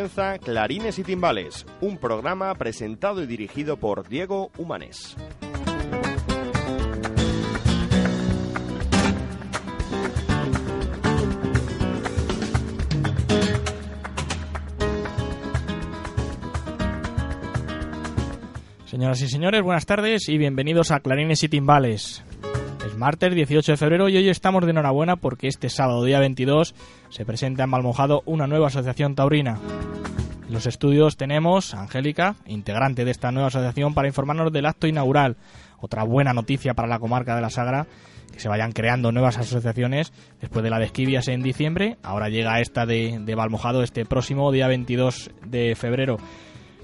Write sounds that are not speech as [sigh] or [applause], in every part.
Comienza Clarines y Timbales, un programa presentado y dirigido por Diego Humanes. Señoras y señores, buenas tardes y bienvenidos a Clarines y Timbales. Es martes 18 de febrero y hoy estamos de enhorabuena porque este sábado día 22 se presenta en Malmojado una nueva asociación taurina. En los estudios tenemos a Angélica, integrante de esta nueva asociación, para informarnos del acto inaugural. Otra buena noticia para la comarca de la Sagra, que se vayan creando nuevas asociaciones después de la de Esquivias en diciembre. Ahora llega esta de, de este próximo día 22 de febrero.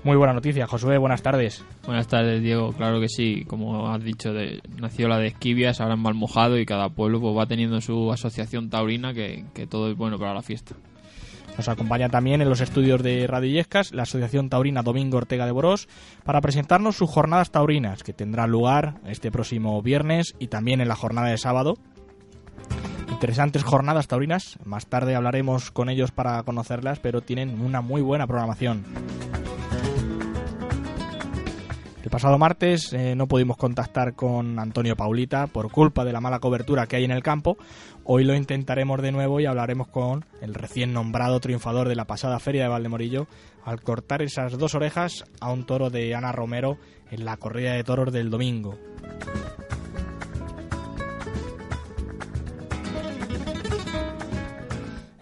Muy buena noticia, Josué, buenas tardes. Buenas tardes, Diego. Claro que sí, como has dicho, de, nació la de Esquivias, ahora en Malmojado y cada pueblo pues, va teniendo su asociación taurina que, que todo es bueno para la fiesta. Nos acompaña también en los estudios de Radio Illescas la Asociación Taurina Domingo Ortega de Borós para presentarnos sus jornadas taurinas que tendrán lugar este próximo viernes y también en la jornada de sábado. Interesantes jornadas taurinas, más tarde hablaremos con ellos para conocerlas, pero tienen una muy buena programación. El pasado martes eh, no pudimos contactar con Antonio Paulita por culpa de la mala cobertura que hay en el campo. Hoy lo intentaremos de nuevo y hablaremos con el recién nombrado triunfador de la pasada feria de Valdemorillo al cortar esas dos orejas a un toro de Ana Romero en la corrida de toros del domingo.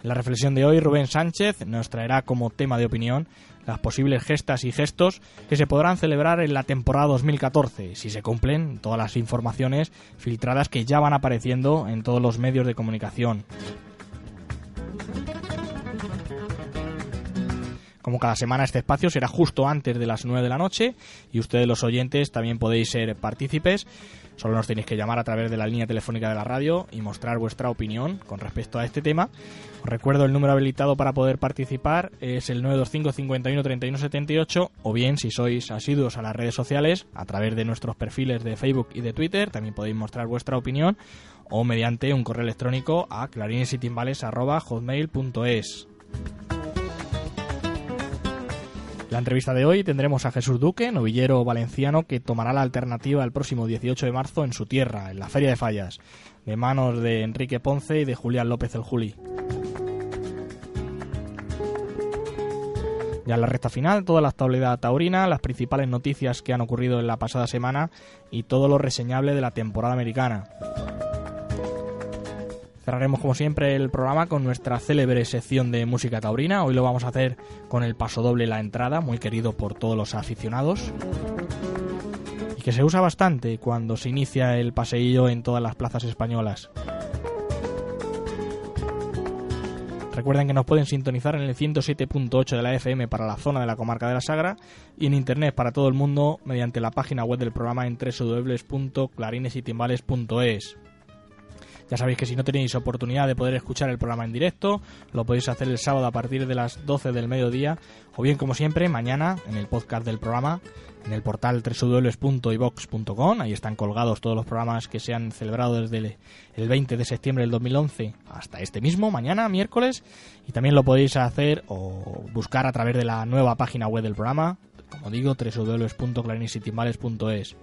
La reflexión de hoy, Rubén Sánchez nos traerá como tema de opinión las posibles gestas y gestos que se podrán celebrar en la temporada 2014, si se cumplen todas las informaciones filtradas que ya van apareciendo en todos los medios de comunicación. Como cada semana este espacio será justo antes de las 9 de la noche y ustedes los oyentes también podéis ser partícipes. Solo nos tenéis que llamar a través de la línea telefónica de la radio y mostrar vuestra opinión con respecto a este tema. Os recuerdo el número habilitado para poder participar es el 925 51 31 78 o bien si sois asiduos a las redes sociales a través de nuestros perfiles de Facebook y de Twitter también podéis mostrar vuestra opinión o mediante un correo electrónico a clarinesitimbales.hotmail.es. La entrevista de hoy tendremos a Jesús Duque, novillero valenciano, que tomará la alternativa el próximo 18 de marzo en su tierra, en la Feria de Fallas, de manos de Enrique Ponce y de Julián López el Juli. Ya en la recta final, toda la actualidad taurina, las principales noticias que han ocurrido en la pasada semana y todo lo reseñable de la temporada americana. Cerraremos como siempre el programa con nuestra célebre sección de música taurina. Hoy lo vamos a hacer con el paso doble La Entrada, muy querido por todos los aficionados. Y que se usa bastante cuando se inicia el paseillo en todas las plazas españolas. Recuerden que nos pueden sintonizar en el 107.8 de la FM para la zona de la comarca de la Sagra y en internet para todo el mundo mediante la página web del programa en www.clarinesitimbales.es. Ya sabéis que si no tenéis oportunidad de poder escuchar el programa en directo, lo podéis hacer el sábado a partir de las 12 del mediodía, o bien como siempre, mañana en el podcast del programa, en el portal www.ivox.com. Ahí están colgados todos los programas que se han celebrado desde el 20 de septiembre del 2011 hasta este mismo, mañana, miércoles. Y también lo podéis hacer o buscar a través de la nueva página web del programa, como digo, www.clarinesitimbales.es.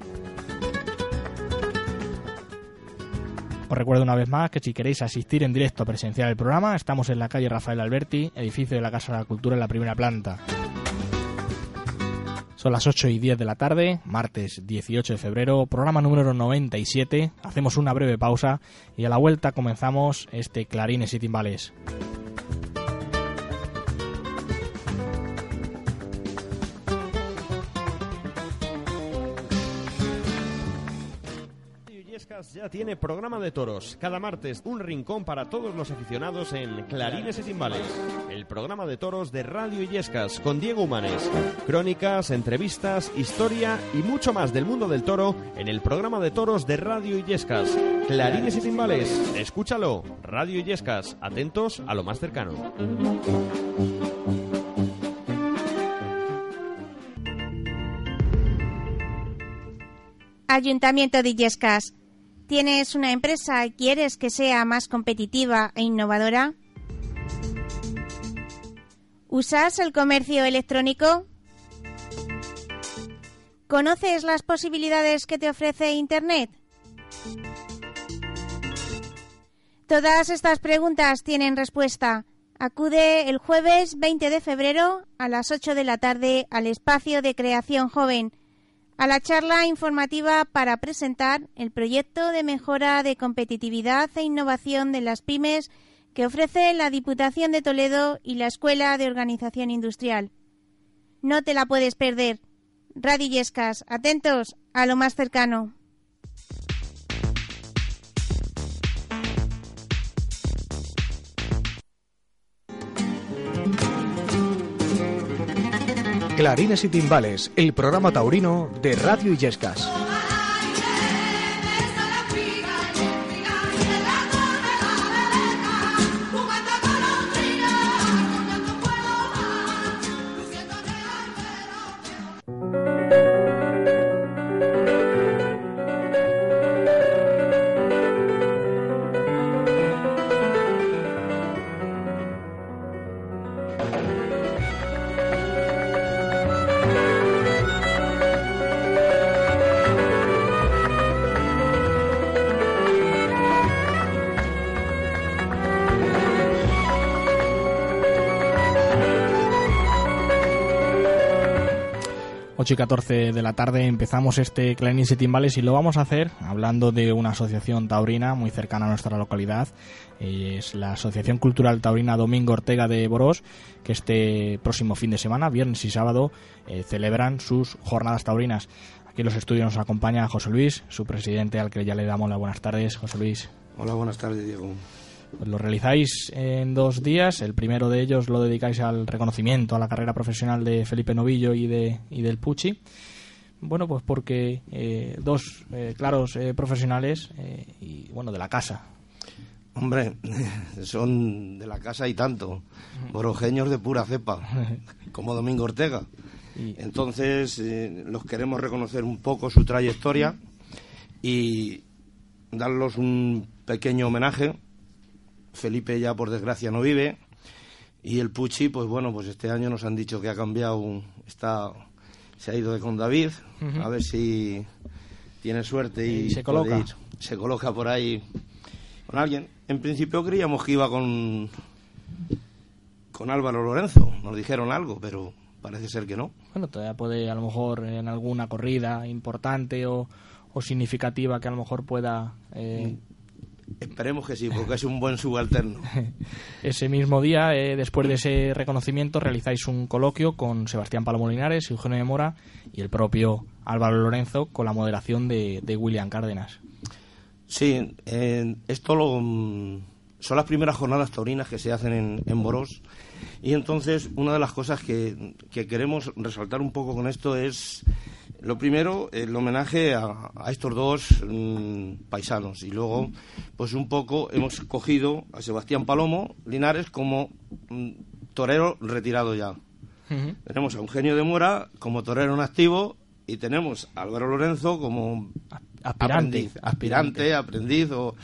Os recuerdo una vez más que si queréis asistir en directo a presenciar el programa, estamos en la calle Rafael Alberti, edificio de la Casa de la Cultura en la primera planta. Son las 8 y 10 de la tarde, martes 18 de febrero, programa número 97. Hacemos una breve pausa y a la vuelta comenzamos este Clarines y Timbales. Ya tiene programa de toros. Cada martes un rincón para todos los aficionados en Clarines y Timbales. El programa de toros de Radio Illescas con Diego Humanes. Crónicas, entrevistas, historia y mucho más del mundo del toro en el programa de toros de Radio Illescas. Clarines y Timbales. Escúchalo. Radio Illescas. Atentos a lo más cercano. Ayuntamiento de Illescas. ¿Tienes una empresa y quieres que sea más competitiva e innovadora? ¿Usas el comercio electrónico? ¿Conoces las posibilidades que te ofrece Internet? Todas estas preguntas tienen respuesta. Acude el jueves 20 de febrero a las 8 de la tarde al espacio de creación joven a la charla informativa para presentar el proyecto de mejora de competitividad e innovación de las pymes que ofrece la Diputación de Toledo y la Escuela de Organización Industrial. No te la puedes perder. Radillescas, atentos a lo más cercano. Clarines y Timbales, el programa taurino de Radio Illescas. Y 14 de la tarde empezamos este Clarines y Timbales y lo vamos a hacer hablando de una asociación taurina muy cercana a nuestra localidad. Es la Asociación Cultural Taurina Domingo Ortega de Boros, que este próximo fin de semana, viernes y sábado, eh, celebran sus jornadas taurinas. Aquí en los estudios nos acompaña José Luis, su presidente, al que ya le damos las buenas tardes. José Luis. Hola, buenas tardes, Diego. Pues lo realizáis en dos días. El primero de ellos lo dedicáis al reconocimiento a la carrera profesional de Felipe Novillo y, de, y del Pucci. Bueno, pues porque eh, dos eh, claros eh, profesionales y bueno, de la casa. Hombre, [laughs] son de la casa y tanto. Borojeños de pura cepa, [laughs] como Domingo Ortega. Entonces, los queremos reconocer un poco su trayectoria y darles un pequeño homenaje Felipe ya por desgracia no vive y el Pucci, pues bueno, pues este año nos han dicho que ha cambiado, está, se ha ido de con David, a ver si tiene suerte y, se coloca. se coloca por ahí con alguien. En principio creíamos que iba con con Álvaro Lorenzo, nos dijeron algo, pero parece ser que no. Bueno, todavía puede a lo mejor en alguna corrida importante o, o significativa que a lo mejor pueda eh, mm. Esperemos que sí, porque es un buen subalterno. [laughs] ese mismo día, eh, después de ese reconocimiento, realizáis un coloquio con Sebastián Palomolinares, Eugenio de Mora y el propio Álvaro Lorenzo con la moderación de, William Cárdenas. Sí, esto lo, mm, son las primeras jornadas taurinas que se hacen en, en Boros y entonces una de las cosas que, que queremos resaltar un poco con esto es lo primero, el homenaje a, estos dos mm, paisanos. Y luego, pues un poco hemos cogido a Sebastián Palomo Linares como mm, torero retirado ya. Tenemos a Eugenio de Mora como torero en activo y tenemos a Álvaro Lorenzo como aspirante, aspirante, aprendiz, o,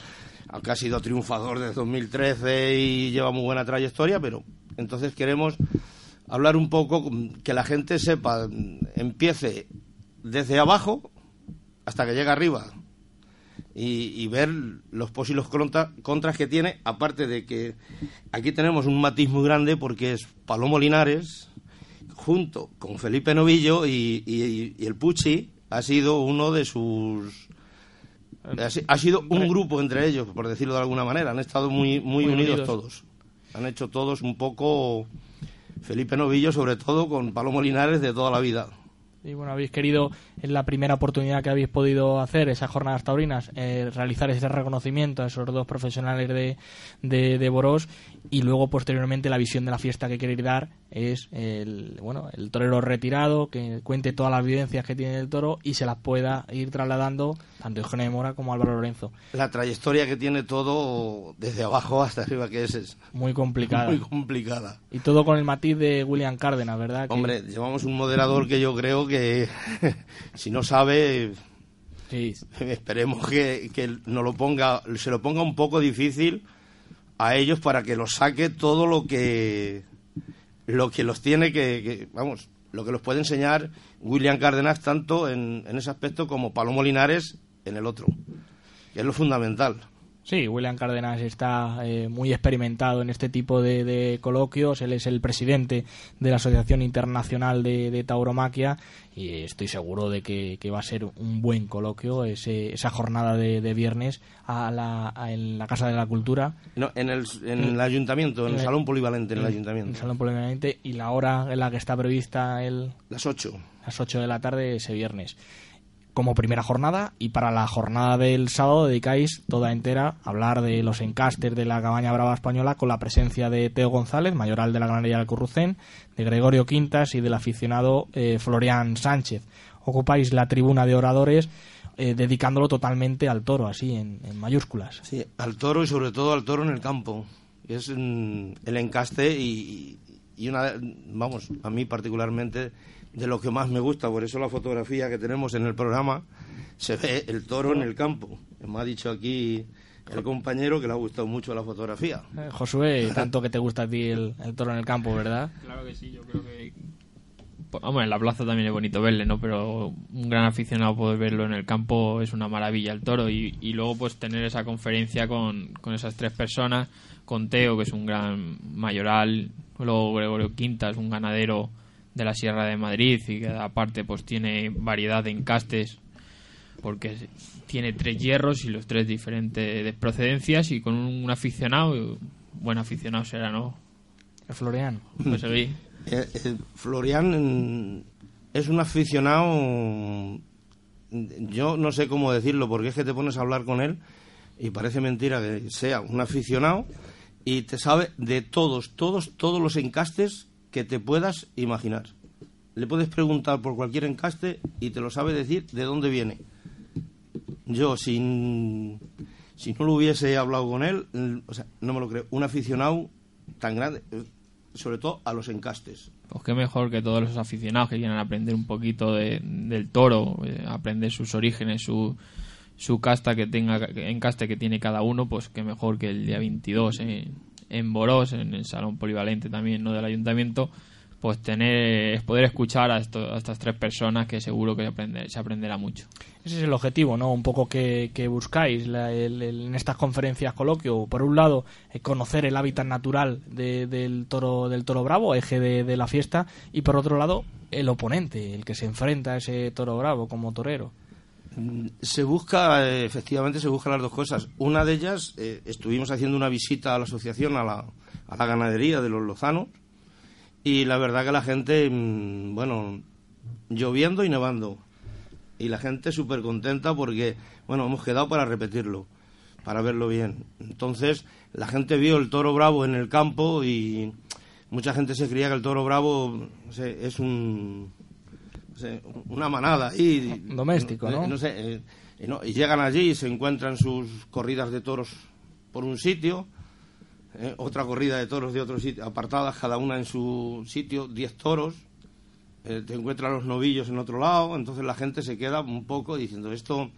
aunque ha sido triunfador desde 2013 y lleva muy buena trayectoria, pero entonces queremos hablar un poco, que la gente sepa, empiece desde abajo hasta que llega arriba. Y, ver los posibles contras que tiene, aparte de que aquí tenemos un matiz muy grande porque es Palomo Linares junto con Felipe Novillo y, el Pucci ha sido uno de sus ha, sido un grupo entre ellos por decirlo de alguna manera. Han estado muy muy, unidos, todos. Han hecho todos un poco Felipe Novillo sobre todo con Palomo Linares de toda la vida Y bueno, habéis querido, en la primera oportunidad que habéis podido hacer, esas jornadas taurinas, eh, realizar ese reconocimiento a esos dos profesionales de, de, de Boros y luego posteriormente la visión de la fiesta que queréis dar es el, bueno, el torero retirado, que cuente todas las vivencias que tiene el toro y se las pueda ir trasladando tanto Eugenio de Mora como Álvaro Lorenzo. La trayectoria que tiene todo desde abajo hasta arriba, que es, es Muy complicada. muy complicada. Y todo con el matiz de William Cárdenas, ¿verdad? Que- Hombre, llevamos un moderador que yo creo que [laughs] si no sabe, Sí, [laughs] esperemos que, que nos lo ponga, se lo ponga un poco difícil a ellos para que los saque todo lo que lo que los tiene que, vamos, lo que los puede enseñar William Cárdenas tanto en, en ese aspecto como Palomo Linares en el otro, que es lo fundamental. Sí, William Cárdenas está eh, muy experimentado en este tipo de, de coloquios. Él es el presidente de la Asociación Internacional de, de Tauromaquia y estoy seguro de que, que va a ser un buen coloquio ese- esa jornada de, de viernes a la, a- en la Casa de la Cultura. No, en el, en el ayuntamiento, en el en el- salón polivalente, en el en ayuntamiento. el Salón Polivalente, y la hora en la que está prevista el, Las ocho. las 8 de la tarde ese viernes. Como primera jornada y para la jornada del sábado dedicáis toda entera a hablar de los encastes de la cabaña brava española con la presencia de Teo González, mayoral de la ganadería del Currucén, de Gregorio Quintas y del aficionado eh, Florian Sánchez. Ocupáis la tribuna de oradores eh, dedicándolo totalmente al toro, así en, en mayúsculas. Sí, al toro y sobre todo al toro en el campo. Es mm, el encaste y, y una, vamos, a mí particularmente de lo que más me gusta, por eso la fotografía que tenemos en el programa se ve el toro en el campo. Me ha dicho aquí el compañero que le ha gustado mucho la fotografía. Eh, Josué, tanto que te gusta a ti el, el toro en el campo, ¿verdad? Claro que sí, yo creo que. Pues, Hombre, en la plaza también es bonito verle, ¿no? Pero un gran aficionado poder verlo en el campo es una maravilla el toro. Y, y luego, pues, tener esa conferencia con, con esas tres personas, con Teo, que es un gran mayoral, luego Gregorio Quintas, un ganadero de la Sierra de Madrid y que aparte, pues, tiene variedad de encastes porque tiene tres hierros y los tres diferentes de procedencias y con un aficionado, buen aficionado será, ¿no? El Florian. Pues seguí. [laughs] Eh, eh, Florian mm, es un aficionado, yo no sé cómo decirlo, porque es que te pones a hablar con él y parece mentira que sea un aficionado y te sabe de todos, todos, todos los encastes que te puedas imaginar. Le puedes preguntar por cualquier encaste y te lo sabe decir de dónde viene. Yo, sin, si no lo hubiese hablado con él, o sea, no me lo creo. Un aficionado tan grande, eh, sobre todo a los encastes. Pues qué mejor que todos los aficionados que quieran aprender un poquito de- del toro, eh, aprender sus orígenes, su, su casta que tenga, encaste que tiene cada uno, pues qué mejor que el día 22 en, en Borós, en el salón polivalente también no del ayuntamiento, pues tener, poder escuchar a, a estas tres personas que seguro que aprender, se aprenderá mucho. Ese es el objetivo, ¿no? Un poco que, que buscáis la- el- en estas conferencias coloquio. Por un lado, eh, conocer el hábitat natural de- del toro del toro bravo, eje de la fiesta, y por otro lado, el oponente, el que se enfrenta a ese toro bravo como torero. Mm, Se busca, eh, efectivamente, se buscan las dos cosas. Una de ellas, eh, estuvimos haciendo una visita a la asociación, a la, a la ganadería de los Lozanos, y la verdad que la gente, mm, bueno, lloviendo y nevando. Y la gente súper contenta porque, bueno, hemos quedado para repetirlo, para verlo bien. Entonces, la gente vio el toro bravo en el campo y mucha gente se creía que el toro bravo es un, una manada ahí. Doméstico, ¿no? No sé, eh, y, no, y llegan allí y se encuentran sus corridas de toros por un sitio, eh, otra corrida de toros de otro sitio, apartadas cada una en su sitio, 10 toros, eh, te encuentran los novillos en otro lado, entonces la gente se queda un poco diciendo, esto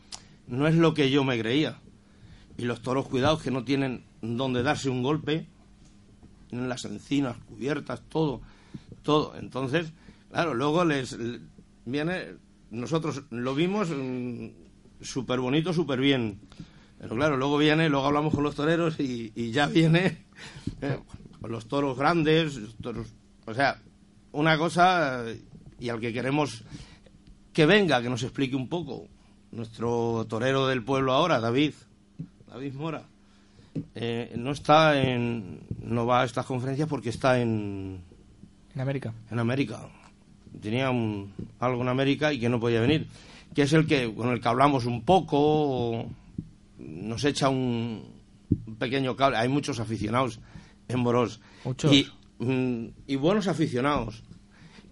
no es lo que yo me creía. Y los toros, cuidados, que no tienen donde darse un golpe, tienen las encinas cubiertas, todo, todo. Entonces, claro, luego les le- viene, nosotros lo vimos súper bonito, súper bien. Pero claro, luego viene, luego hablamos con los toreros y, y ya viene [laughs] eh, los toros grandes, los toros, o sea, una cosa y al que queremos que venga, que nos explique un poco. Nuestro torero del pueblo ahora, David, David Mora, eh, no está en, no va a estas conferencias porque está en, En América. en América. Tenía un- algo en América y que no podía venir, que es el que con el que hablamos un poco, nos echa un, un pequeño cable. Hay muchos aficionados en. Y, mm, y buenos aficionados.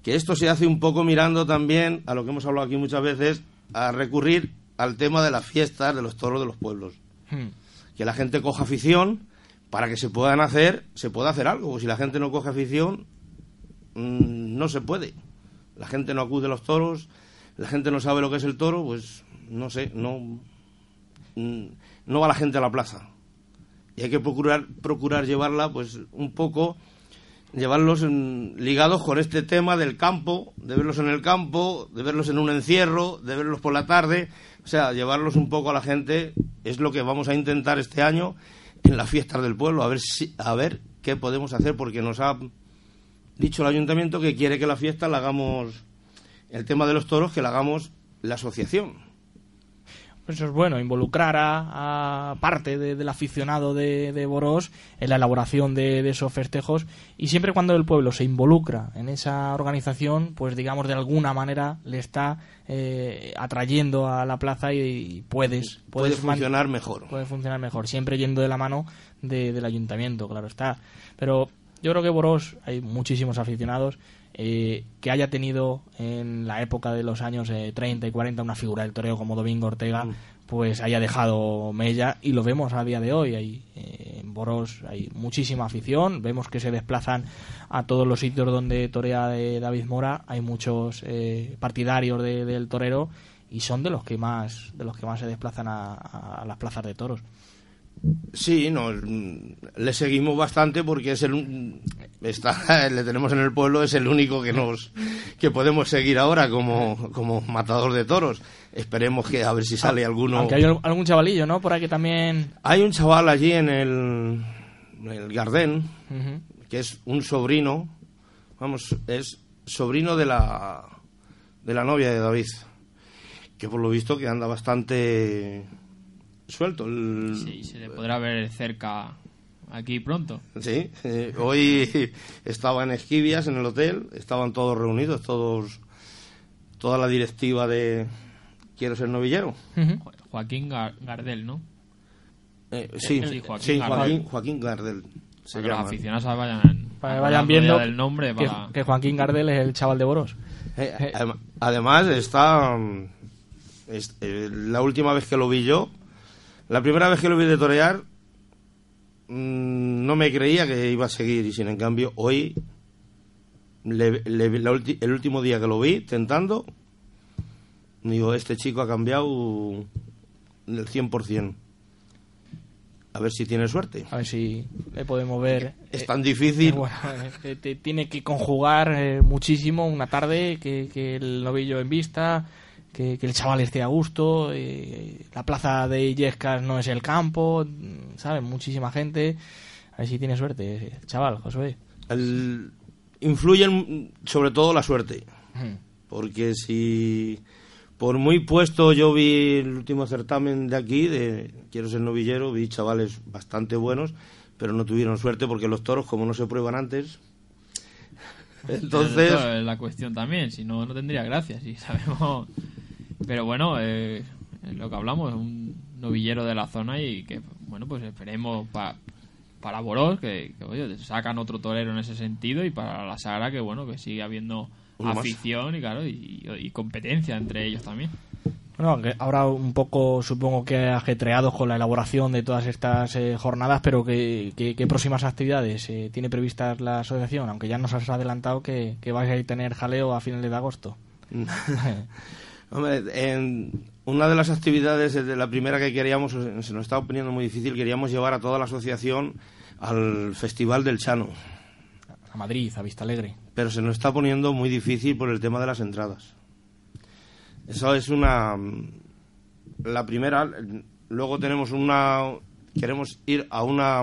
Que esto se hace un poco mirando también a lo que hemos hablado aquí muchas veces, a recurrir al tema de las fiestas de los toros de los pueblos. Hmm. Que la gente coja afición para que se puedan hacer, se pueda hacer algo. Si la gente no coge afición, mm, no se puede. La gente no acude a los toros, la gente no sabe lo que es el toro, pues no sé, no, mm, no va la gente a la plaza. Y hay que procurar, procurar llevarla, pues un poco, llevarlos en- ligados con este tema del campo, de verlos en el campo, de verlos en un encierro, de verlos por la tarde, o sea, llevarlos un poco a la gente es lo que vamos a intentar este año en las fiestas del pueblo, a ver si, a ver qué podemos hacer, porque nos ha dicho el ayuntamiento que quiere que la fiesta la hagamos, el tema de los toros, que la hagamos la asociación. Eso es bueno, involucrar a, a parte de- del aficionado de, de Boros en la elaboración de, de esos festejos y siempre cuando el pueblo se involucra en esa organización, pues digamos de alguna manera le está eh, atrayendo a la plaza y, y puedes, Puede puedes man- funcionar mejor. puede funcionar mejor, siempre yendo de la mano de- del ayuntamiento, claro está. Pero yo creo que Boros hay muchísimos aficionados eh, que haya tenido en la época de los años eh, 30 y 40 una figura del toreo como Domingo Ortega, pues haya dejado mella y lo vemos a día de hoy. Hay, eh, en Boros hay muchísima afición, vemos que se desplazan a todos los sitios donde torea eh, David Mora, hay muchos eh, partidarios de- del torero y son de los que más de los que más se desplazan a, a las plazas de toros. Sí, no, le seguimos bastante porque es el está, [laughs] le tenemos en el pueblo, es el único que nos que podemos seguir ahora como, como matador de toros. Esperemos que a ver si sale alguno. Aunque hay al- algún chavalillo, ¿no? Por ahí que también... Hay un chaval allí en el, en el Gardén que es un sobrino, vamos, es sobrino de la de la novia de David, que por lo visto que anda bastante suelto. El- Sí, se le podrá ver cerca aquí pronto. Sí, eh, hoy estaba en Esquivias, en el hotel, estaban todos reunidos, todos, toda la directiva de Quiero ser novillero. Joaquín Gar- Gardel, ¿no? Eh, sí, sí, Joaquín sí, Gardel. Joaquín, Joaquín Gardel. Se Para que los aficionados vayan, Para que vayan viendo del nombre que, para... que Joaquín Gardel es el chaval de Boros. Eh, adem- además está mm, es- eh, la última vez que lo vi yo, la primera vez que lo vi de torear, mm, no me creía que iba a seguir y sin en cambio hoy, le- le la ulti- el último día que lo vi tentando, digo, este chico ha cambiado el 100%. A ver si tiene suerte. A ver si le podemos ver. Es Eh, tan difícil. bueno, eh, te- te tiene que conjugar eh, muchísimo una tarde, que, que el novillo en vista, que, que el chaval esté a gusto, eh, la plaza de Illescas no es el campo, ¿sabes? Muchísima gente. A ver si tiene suerte, chaval, Josué. El- influyen sobre todo la suerte. Porque si por muy puesto yo vi el último certamen de aquí, de Quiero ser novillero, vi chavales bastante buenos, pero no tuvieron suerte porque los toros, como no se prueban antes, entonces... Es la cuestión también, si no, no tendría gracia, si sabemos... Pero bueno, eh, es lo que hablamos, un novillero de la zona y que, bueno, pues esperemos pa- para Boros que, que, oye, sacan otro torero en ese sentido y para la Sagra que, bueno, que sigue habiendo Uno más. afición y, claro, y, y competencia entre ellos también. Bueno, aunque ahora un poco supongo que ajetreados con la elaboración de todas estas eh, jornadas, pero ¿qué, qué, qué próximas actividades eh, tiene previstas la asociación? Aunque ya nos has adelantado que, que vais a tener jaleo a finales de agosto. [laughs] [laughs] Hombre, en una de las actividades de la primera que queríamos, se nos estaba poniendo muy difícil, queríamos llevar a toda la asociación al Festival del Chano. A Madrid, a Vista Alegre. pero se nos está poniendo muy difícil por el tema de las entradas. Eso es una la primera, luego tenemos una queremos ir a una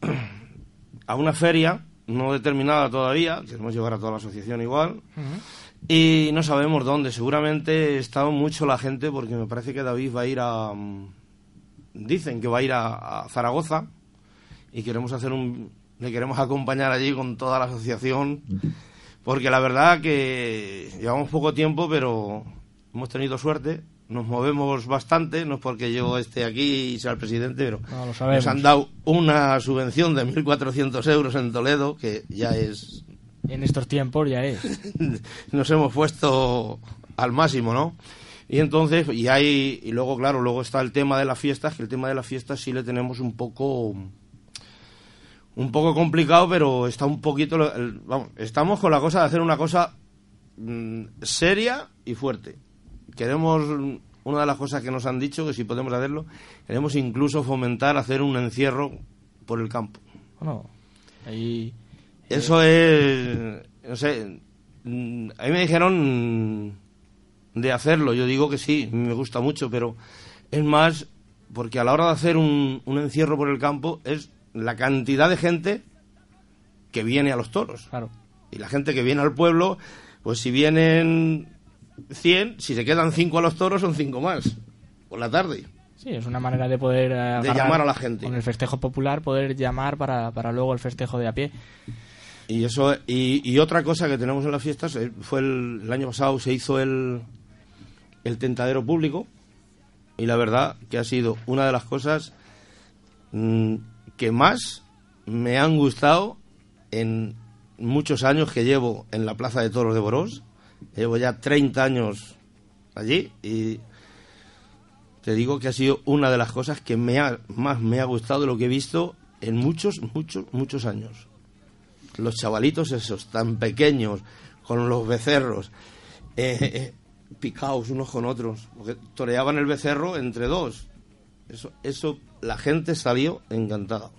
[clears throat] a una feria no determinada todavía, queremos llevar a toda la asociación igual. Y no sabemos dónde, seguramente está mucho la gente porque me parece que David va a ir a dicen que va a ir a, a Zaragoza y queremos hacer un le queremos acompañar allí con toda la asociación porque la verdad que llevamos poco tiempo, pero hemos tenido suerte. Nos movemos bastante, no es porque yo esté aquí y sea el presidente, pero No, sabemos. nos han dado una subvención de 1.400 euros en Toledo, que ya es En estos tiempos ya es. [laughs] nos hemos puesto al máximo, ¿no? Y entonces, y hay, y luego, claro, luego está el tema de las fiestas, que el tema de las fiestas sí le tenemos un poco, un poco complicado, pero está un poquito, vamos, estamos con la cosa de hacer una cosa mm, seria y fuerte. Queremos, mm, una de las cosas que nos han dicho, que si podemos hacerlo, queremos incluso fomentar hacer un encierro por el campo. Bueno, ahí... Eso es, no sé, mm, a mí me dijeron de hacerlo, yo digo que sí, me gusta mucho, pero es más porque a la hora de hacer un, un encierro por el campo es la cantidad de gente que viene a los toros. Claro. Y la gente que viene al pueblo, pues si vienen 100, si se quedan 5 a los toros son 5 más, por la tarde. Sí, es una manera de poder... eh, agarrar llamar a la gente. Con el festejo popular, poder llamar para, para luego el festejo de a pie. Y eso y, y otra cosa que tenemos en las fiestas eh, fue el, año pasado se hizo el el tentadero público y la verdad que ha sido una de las cosas mm, que más me han gustado en muchos años que llevo en la Plaza de Toros de Borós. Llevo ya 30 años allí y te digo que ha sido una de las cosas que me ha, más me ha gustado lo que he visto en muchos, muchos, muchos años los chavalitos esos tan pequeños con los becerros eh, eh, picados unos con otros porque toreaban el becerro entre dos eso eso la gente salió encantada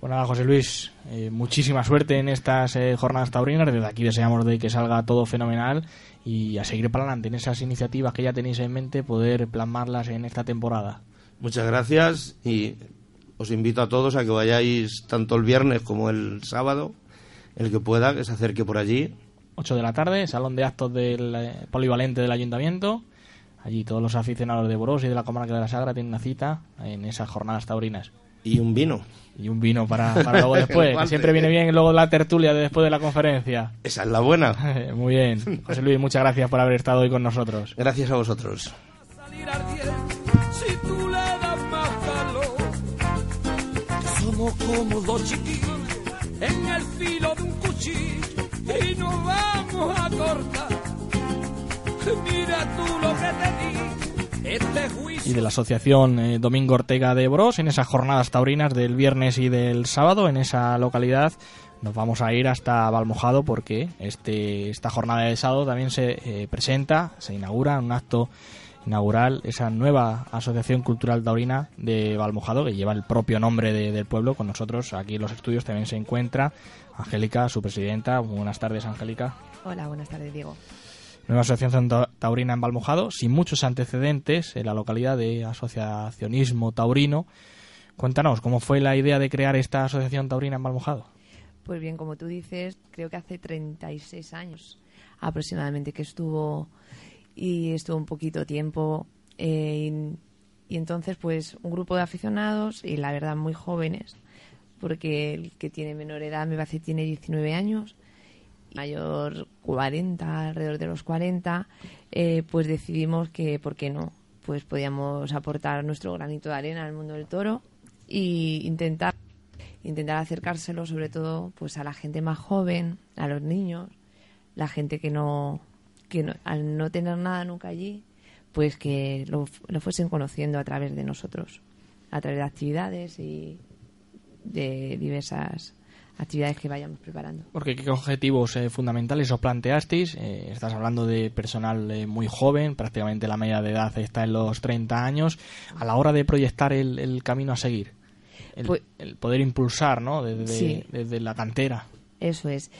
Pues nada, José Luis, eh, muchísima suerte en estas eh, jornadas taurinas. Desde aquí deseamos de que salga todo fenomenal y a seguir para adelante en esas iniciativas que ya tenéis en mente, poder plasmarlas en esta temporada. muchas gracias y os invito a todos a que vayáis tanto el viernes como el sábado el que pueda que se acerque por allí 8 de la tarde, salón de actos del eh, polivalente del ayuntamiento. Allí todos los aficionados de Boros y de la comarca de la Sagra tienen una cita en esas jornadas taurinas. y un vino Y un vino para, para luego después, que siempre viene bien luego la tertulia de después de la conferencia. esa es la buena [laughs] Muy bien. José Luis, muchas gracias por haber estado hoy con nosotros. gracias a vosotros somos como dos chiquillos en el filo y nos vamos a cortar. Mira tú lo que te di, este y de la asociación eh, Domingo Ortega de Bros en esas jornadas taurinas del viernes y del sábado en esa localidad. Nos vamos a ir hasta Valmojado porque este esta jornada de sábado también se eh, presenta, se inaugura un acto inaugural esa nueva asociación cultural taurina de Valmojado que lleva el propio nombre de- del pueblo. Con nosotros aquí en los estudios también se encuentra Angélica, su presidenta. Buenas tardes, Angélica. Hola, buenas tardes, Diego. Nueva asociación ta- taurina en Valmojado, sin muchos antecedentes en la localidad de asociacionismo taurino. Cuéntanos, ¿cómo fue la idea de crear esta asociación taurina en Valmojado? Pues bien, como tú dices, creo que hace 36 años aproximadamente que estuvo y estuvo un poquito tiempo. eh, y, y entonces, pues, un grupo de aficionados y la verdad muy jóvenes, porque el que tiene menor edad me parece tiene 19 años, mayor 40, alrededor de los 40, eh, pues decidimos que, ¿por qué no? Pues podíamos aportar nuestro granito de arena al mundo del toro y intentar intentar acercárselo sobre todo pues a la gente más joven, a los niños, la gente que no que no- al no tener nada nunca allí, pues que lo, lo fuesen conociendo a través de nosotros, a través de actividades y de diversas actividades que vayamos preparando. Porque qué objetivos eh, fundamentales os planteasteis. Eh, estás hablando de personal eh, muy joven, prácticamente la media de edad está en los 30 años. A la hora de proyectar el, el camino a seguir, el, Pues- el poder impulsar, ¿no? Desde, Sí. desde la cantera. Eso es.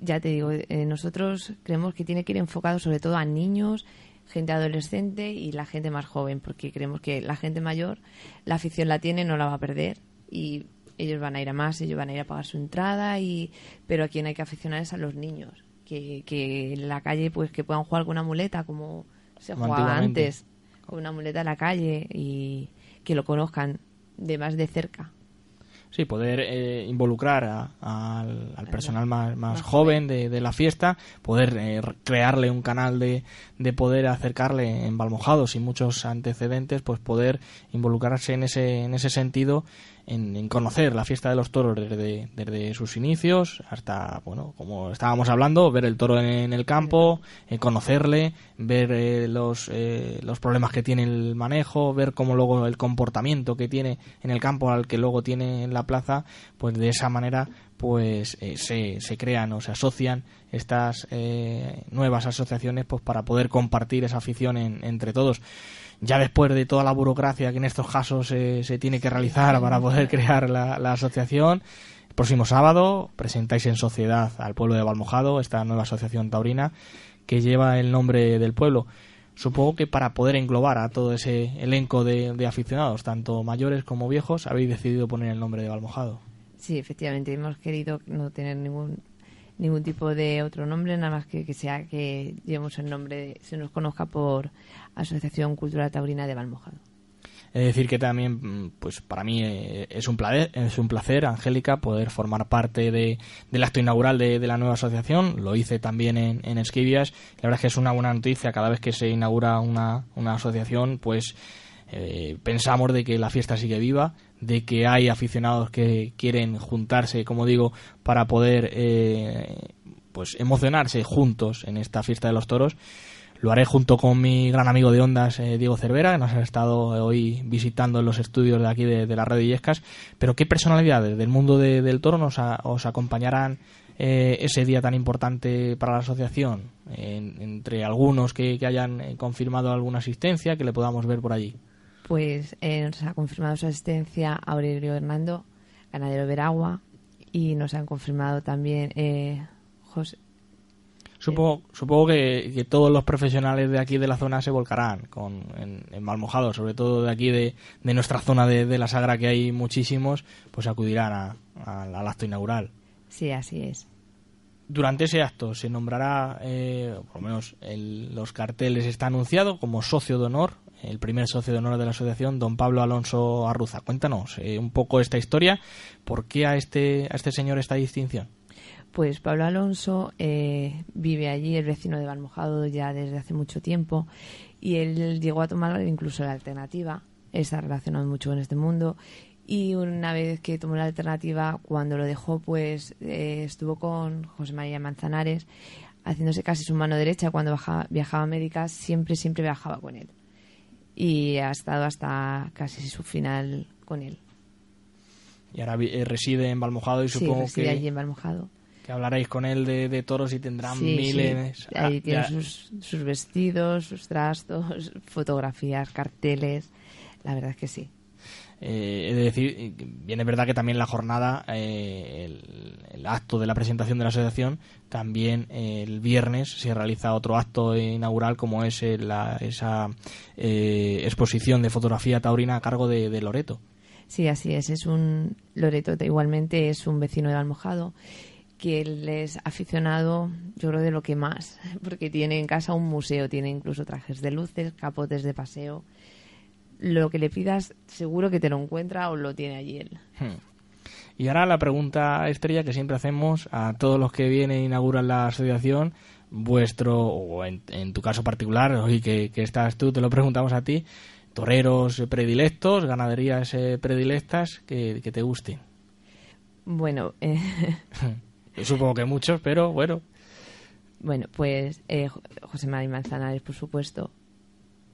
Ya te digo, eh, nosotros creemos que tiene que ir enfocado sobre todo a niños, gente adolescente y la gente más joven, porque creemos que la gente mayor, la afición la tiene, no la va a perder y ellos van a ir a más, ellos van a ir a pagar su entrada, y pero a quien hay que aficionar es a los niños, que, que en la calle pues que puedan jugar con una muleta como se Como jugaba antes, con una muleta en la calle y que lo conozcan de más de cerca. Sí, poder eh, involucrar a- al, al personal más, más joven de, de la fiesta, poder eh, crearle un canal de, de poder acercarle en Balmojado sin muchos antecedentes, pues poder involucrarse en ese, en ese sentido, en, conocer la fiesta de los toros desde, desde sus inicios hasta, bueno, como estábamos hablando, ver el toro en, el campo, eh, conocerle, ver eh, los, eh, los problemas que tiene el manejo, ver cómo luego el comportamiento que tiene en el campo al que luego tiene en la plaza, pues de esa manera pues eh, se, se crean o se asocian estas eh, nuevas asociaciones pues para poder compartir esa afición en- entre todos ya después de toda la burocracia que en estos casos eh, se tiene que realizar para poder crear la, asociación, el próximo sábado presentáis en sociedad al pueblo de Balmojado, esta nueva asociación taurina que lleva el nombre del pueblo. Supongo que para poder englobar a todo ese elenco de, de aficionados, tanto mayores como viejos, habéis decidido poner el nombre de Balmojado. Sí, efectivamente, hemos querido no tener ningún ningún tipo de otro nombre, nada más que que sea que llevemos el nombre, se nos conozca por Asociación Cultural Taurina de Balmojado. Es decir, que también, mm, pues para mí eh, es un placer, es un placer, Angélica, poder formar parte de, del acto inaugural de, de la nueva asociación. Lo hice también en, en Esquivias. La verdad es que es una buena noticia. Cada vez que se inaugura una, una asociación, pues eh, pensamos de que la fiesta sigue viva, de que hay aficionados que quieren juntarse, como digo, para poder eh, pues emocionarse juntos en esta fiesta de los toros. Lo haré junto con mi gran amigo de Ondas, eh, Diego Cervera, que nos ha estado hoy visitando en los estudios de aquí de, la red de Illescas. Pero ¿qué personalidades del mundo de- del toro nos os acompañarán eh, ese día tan importante para la asociación? En- entre algunos que, hayan eh, confirmado alguna asistencia, que le podamos ver por allí. Pues nos ha confirmado su asistencia Aurelio Hernando, ganadero Veragua, y nos han confirmado también eh, José, Supongo, supongo que, que todos los profesionales de aquí de la zona se volcarán con, en, en Malmojado, sobre todo de aquí de, de nuestra zona de, de la Sagra, que hay muchísimos, pues acudirán a- a- al acto inaugural. Sí, así es. Durante ese acto se nombrará, eh, por lo menos el- los carteles está anunciado como socio de honor, el primer socio de honor de la asociación, don Pablo Alonso Arruza. Cuéntanos eh, un poco esta historia, ¿por qué a este, a este señor esta distinción? Pues Pablo Alonso eh, vive allí, es vecino de Balmojado ya desde hace mucho tiempo y él llegó a tomar incluso la alternativa, está relacionado mucho con este mundo y una vez que tomó la alternativa, cuando lo dejó, pues eh, estuvo con José María Manzanares haciéndose casi su mano derecha cuando viajaba a América, siempre, siempre viajaba con él y ha estado hasta casi su final con él. Y ahora eh, reside en Balmojado y Sí, supongo reside que... allí en Balmojado. Que hablaréis con él de, de toros y tendrán Sí, miles. sí. Ah, Ahí tiene ya- sus, sus vestidos, sus trastos, [laughs] fotografías, carteles. La verdad es que sí. eh, de decir, bien es verdad que también la jornada, eh, el, el acto de la presentación de la asociación, también eh, el viernes se realiza otro acto inaugural como es eh, la- esa eh, exposición de fotografía taurina a cargo de, de Loreto. Sí, así es. Es un Loreto, igualmente es un vecino de Almojado que él es aficionado, yo creo, de lo que más, [laughs] porque tiene en casa un museo, tiene incluso trajes de luces, capotes de paseo. Lo que le pidas, seguro que te lo encuentra o lo tiene allí él. Hmm. Y ahora la pregunta estrella que siempre hacemos a todos los que vienen e inauguran la asociación, vuestro, o en, en tu caso particular, hoy que, que estás tú, te lo preguntamos a ti, toreros predilectos, ganaderías eh, predilectas que, que te gusten. Bueno, eh, Yo supongo que muchos, pero bueno. Bueno, pues eh, Jo- José María Manzanares, por supuesto,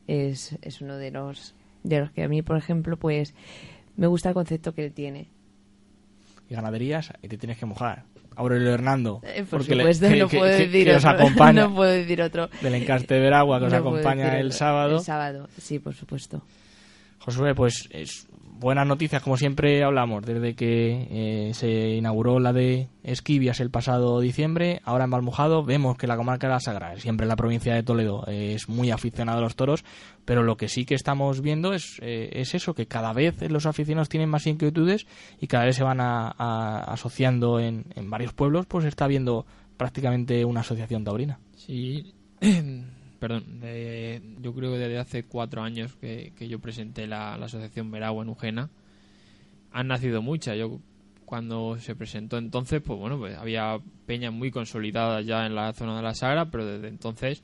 es, es uno de los, de los que a mí, por ejemplo, pues me gusta el concepto que él tiene. Y ganaderías, y te tienes que mojar. Aurelio Hernando, Eh, por porque le- que- no que- puedo que- decir os otro. [laughs] acompaña no puedo decir otro. del encaste de Veragua, que os No puedo acompaña el sábado. El sábado, sí, por supuesto. Josué, pues es buenas noticias, como siempre hablamos, desde que eh, se inauguró la de Esquivias el pasado diciembre, ahora en Balmojado vemos que la comarca de la Sagra, siempre en la provincia de Toledo, es muy aficionado a los toros, pero lo que sí que estamos viendo es, eh, es eso, que cada vez los aficionados tienen más inquietudes y cada vez se van a- a- asociando en, en varios pueblos, pues está viendo prácticamente una asociación taurina. Sí, [clears throat] perdón, de- yo creo que desde hace cuatro años que, yo presenté la, la asociación Veragua en Ujena, han nacido muchas. Yo cuando se presentó entonces, pues bueno, pues había peñas muy consolidadas ya en la zona de la Sagra, pero desde entonces,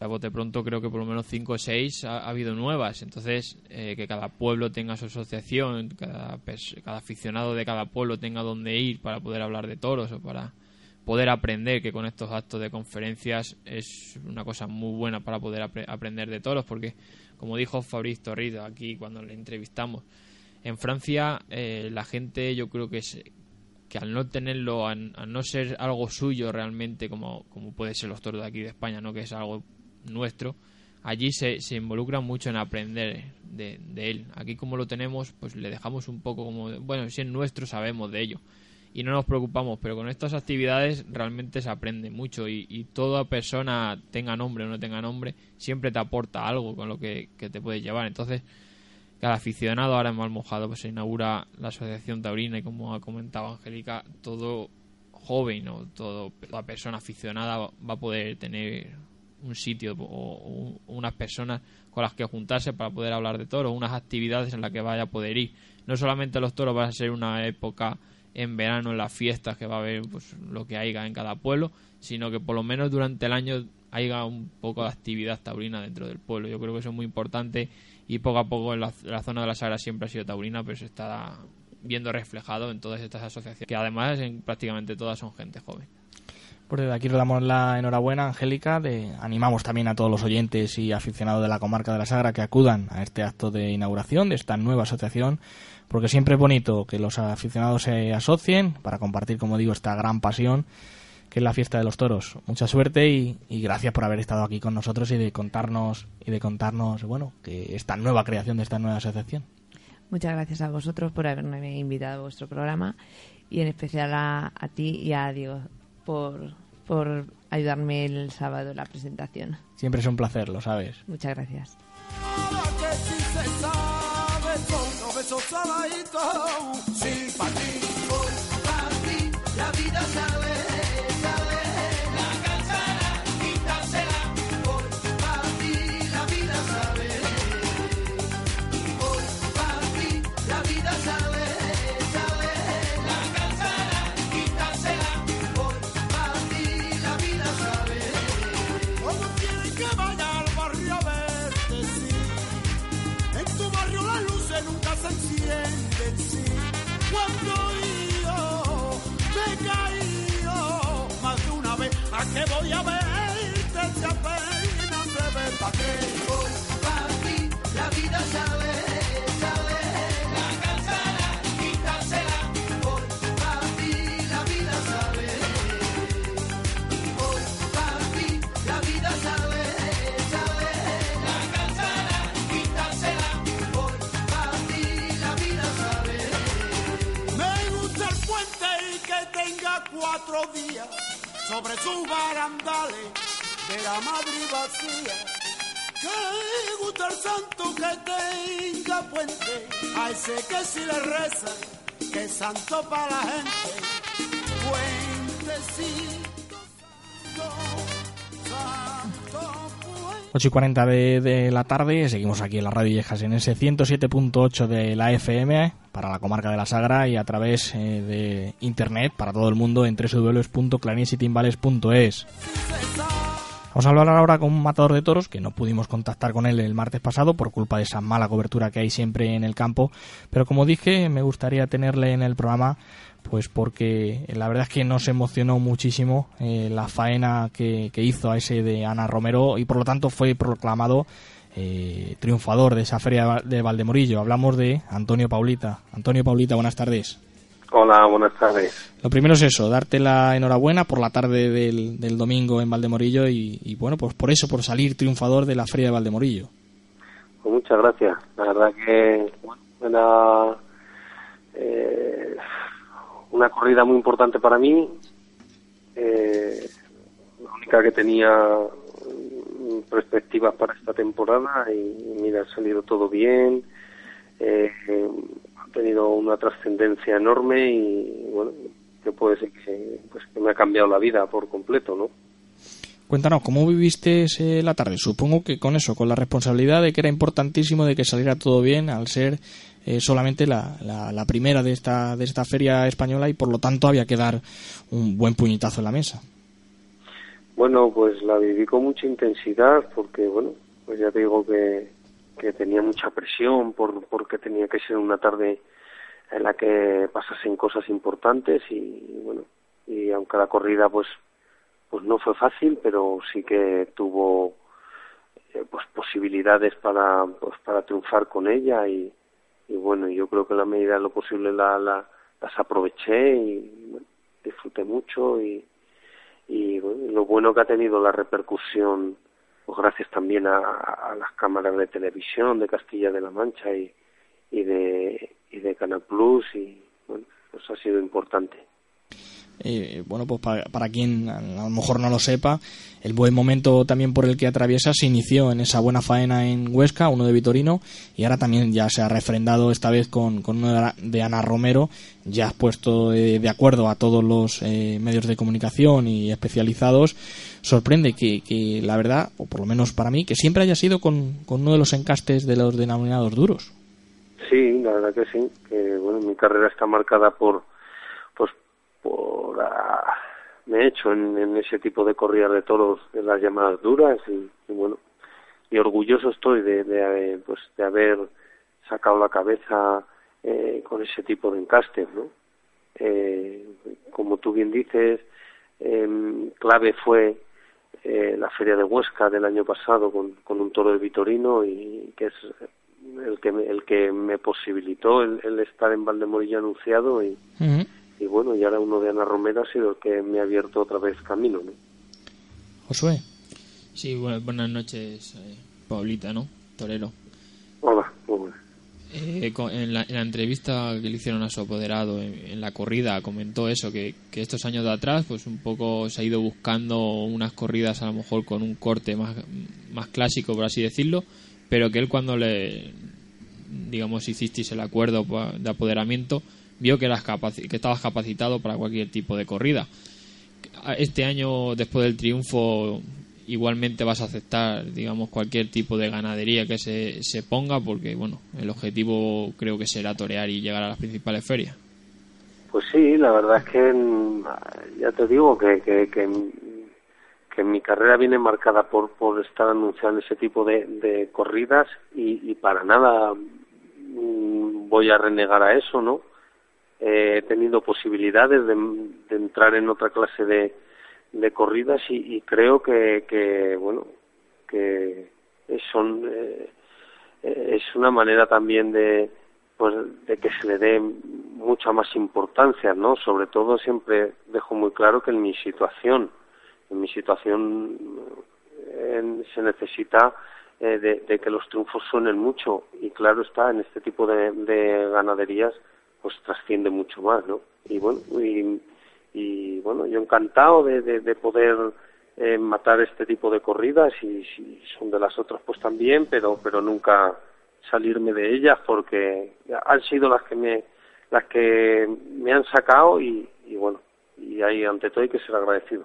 a bote pronto, creo que por lo menos 5 o 6 ha, habido nuevas. Entonces, eh, que cada pueblo tenga su asociación, cada, cada aficionado de cada pueblo tenga donde ir para poder hablar de toros o para poder aprender, que con estos actos de conferencias es una cosa muy buena para poder aprender de toros, porque, como dijo Fabriz Torrido aquí cuando le entrevistamos, en Francia eh, la gente yo creo que es que al no tenerlo, al, no ser algo suyo realmente, como, como puede ser los toros de aquí de España, no que es algo nuestro, allí se, se involucran mucho en aprender de, de, él. Aquí como lo tenemos, pues le dejamos un poco como, bueno, si es nuestro sabemos de ello y no nos preocupamos, pero con estas actividades realmente se aprende mucho y, y toda persona, tenga nombre o no tenga nombre, siempre te aporta algo con lo que, que te puedes llevar. Entonces, cada aficionado ahora en Malmojado pues se inaugura la Asociación Taurina y como ha comentado Angélica, todo joven o toda persona aficionada va a poder tener un sitio o, unas personas con las que juntarse para poder hablar de toros, unas actividades en las que vaya a poder ir. No solamente los toros va a ser una época en verano en las fiestas que va a haber pues, lo que haya en cada pueblo, sino que por lo menos durante el año haya un poco de actividad taurina dentro del pueblo. Yo creo que eso es muy importante y poco a poco en la, zona de la Sagra siempre ha sido taurina, pero se está viendo reflejado en todas estas asociaciones, que además en prácticamente todas son gente joven. Pues desde aquí le damos la enhorabuena, Angélica. De, animamos también a todos los oyentes y aficionados de la comarca de la Sagra que acudan a este acto de inauguración de esta nueva asociación, porque siempre es bonito que los aficionados se asocien para compartir, como digo, esta gran pasión que es la fiesta de los toros. Mucha suerte y, gracias por haber estado aquí con nosotros y de contarnos y de contarnos, bueno, que esta nueva creación de esta nueva asociación. Muchas gracias a vosotros por haberme invitado a vuestro programa y en especial a, ti y a Diego por, por ayudarme el sábado en la presentación. Siempre es un placer, lo sabes. Muchas gracias. La sobre sus barandales de la Madrid vacía. Que gusta el santo que tenga puente, a ese que si le reza, que santo para la gente. Puentecito santo 8 y 40 de, la tarde, seguimos aquí en la Radio Viejas en ese 107.8 de la FM para la comarca de la Sagra y a través eh, de internet para todo el mundo en www.clarinesitimballes.es. Vamos a hablar ahora con un matador de toros que no pudimos contactar con él el martes pasado por culpa de esa mala cobertura que hay siempre en el campo, pero como dije me gustaría tenerle en el programa pues porque la verdad es que nos emocionó muchísimo eh, la faena que, hizo a ese de Ana Romero y por lo tanto fue proclamado eh, triunfador de esa feria de Valdemorillo. Hablamos de Antonio Paulita. Antonio Paulita, buenas tardes. Hola, buenas tardes. Lo primero es eso, darte la enhorabuena por la tarde del, del domingo en Valdemorillo y, bueno, pues por eso, por salir triunfador de la feria de Valdemorillo. Pues muchas gracias. La verdad que bueno, eh, una corrida muy importante para mí, eh, la única que tenía perspectivas para esta temporada y mira, ha salido todo bien, eh, ha tenido una trascendencia enorme y bueno, que puede ser que, pues, que me ha cambiado la vida por completo, ¿no? Cuéntanos, ¿cómo viviste la tarde? Supongo que con eso, con la responsabilidad de que era importantísimo de que saliera todo bien al ser eh, solamente la, la, primera de esta, de esta feria española y por lo tanto había que dar un buen puñetazo en la mesa. Bueno, pues la viví con mucha intensidad porque, bueno, pues ya te digo que, que tenía mucha presión por, porque tenía que ser una tarde en la que pasasen cosas importantes y, bueno, y aunque la corrida pues pues no fue fácil, pero sí que tuvo eh, pues posibilidades para pues para triunfar con ella y, y bueno, yo creo que la medida de lo posible la, la las aproveché y disfruté mucho y, y lo bueno que ha tenido la repercusión, pues gracias también a, a, las cámaras de televisión de Castilla de la Mancha y, y de y de Canal Plus y bueno, pues ha sido importante. Eh, bueno, pues para, quien a lo mejor no lo sepa, el buen momento también por el que atraviesa se inició en esa buena faena en Huesca, uno de Vitorino, y ahora también ya se ha refrendado esta vez con, con uno de Ana Romero, ya has puesto de, acuerdo a todos los eh, medios de comunicación y especializados. Sorprende que, que, la verdad, o por lo menos para mí, que siempre haya sido con, con uno de los encastes de los denominados duros. Sí, la verdad que sí, que bueno, mi carrera está marcada por por ah, me he hecho en, ese tipo de corridas de toros de las llamadas duras y, bueno y orgulloso estoy de, de, pues de haber sacado la cabeza eh, con ese tipo de encastes no eh, como tú bien dices eh, clave fue eh, la feria de Huesca del año pasado con, un toro de Vitorino y que es el que me, el que me posibilitó el, estar en Valdemorilla anunciado y, y bueno, y ahora uno de Ana Romero ha sido el que me ha abierto otra vez camino, ¿no? Josué. Sí, buenas noches, eh, Paulita, ¿no? Torero. Hola, muy eh, en, la, entrevista que le hicieron a su apoderado en, la corrida comentó eso, que, que, estos años de atrás pues un poco se ha ido buscando unas corridas a lo mejor con un corte más, más clásico, por así decirlo, pero que él cuando le, digamos, hicisteis el acuerdo de apoderamiento, vio que, eras que estabas capacitado para cualquier tipo de corrida. Este año, después del triunfo, igualmente vas a aceptar, digamos, cualquier tipo de ganadería que se, se ponga, porque, bueno, el objetivo creo que será torear y llegar a las principales ferias. Pues sí, la verdad es que ya te digo que, que, que, mi carrera viene marcada por, por estar anunciando ese tipo de, corridas y, y para nada mm, voy a renegar a eso, ¿no? Eh, he tenido posibilidades de, entrar en otra clase de, de corridas y, creo que, que, bueno que son eh, es una manera también de pues de que se le dé mucha más importancia no sobre todo siempre dejo muy claro que en mi situación en mi situación se necesita eh, de, que los triunfos suenen mucho y claro está en este tipo de, de ganaderías pues trasciende mucho más, ¿no? Y bueno, y, bueno, yo encantado de, de, poder eh, matar este tipo de corridas y si son de las otras pues también, pero pero nunca salirme de ellas porque han sido las que me las que me han sacado y, y bueno, y ahí ante todo hay que ser agradecido.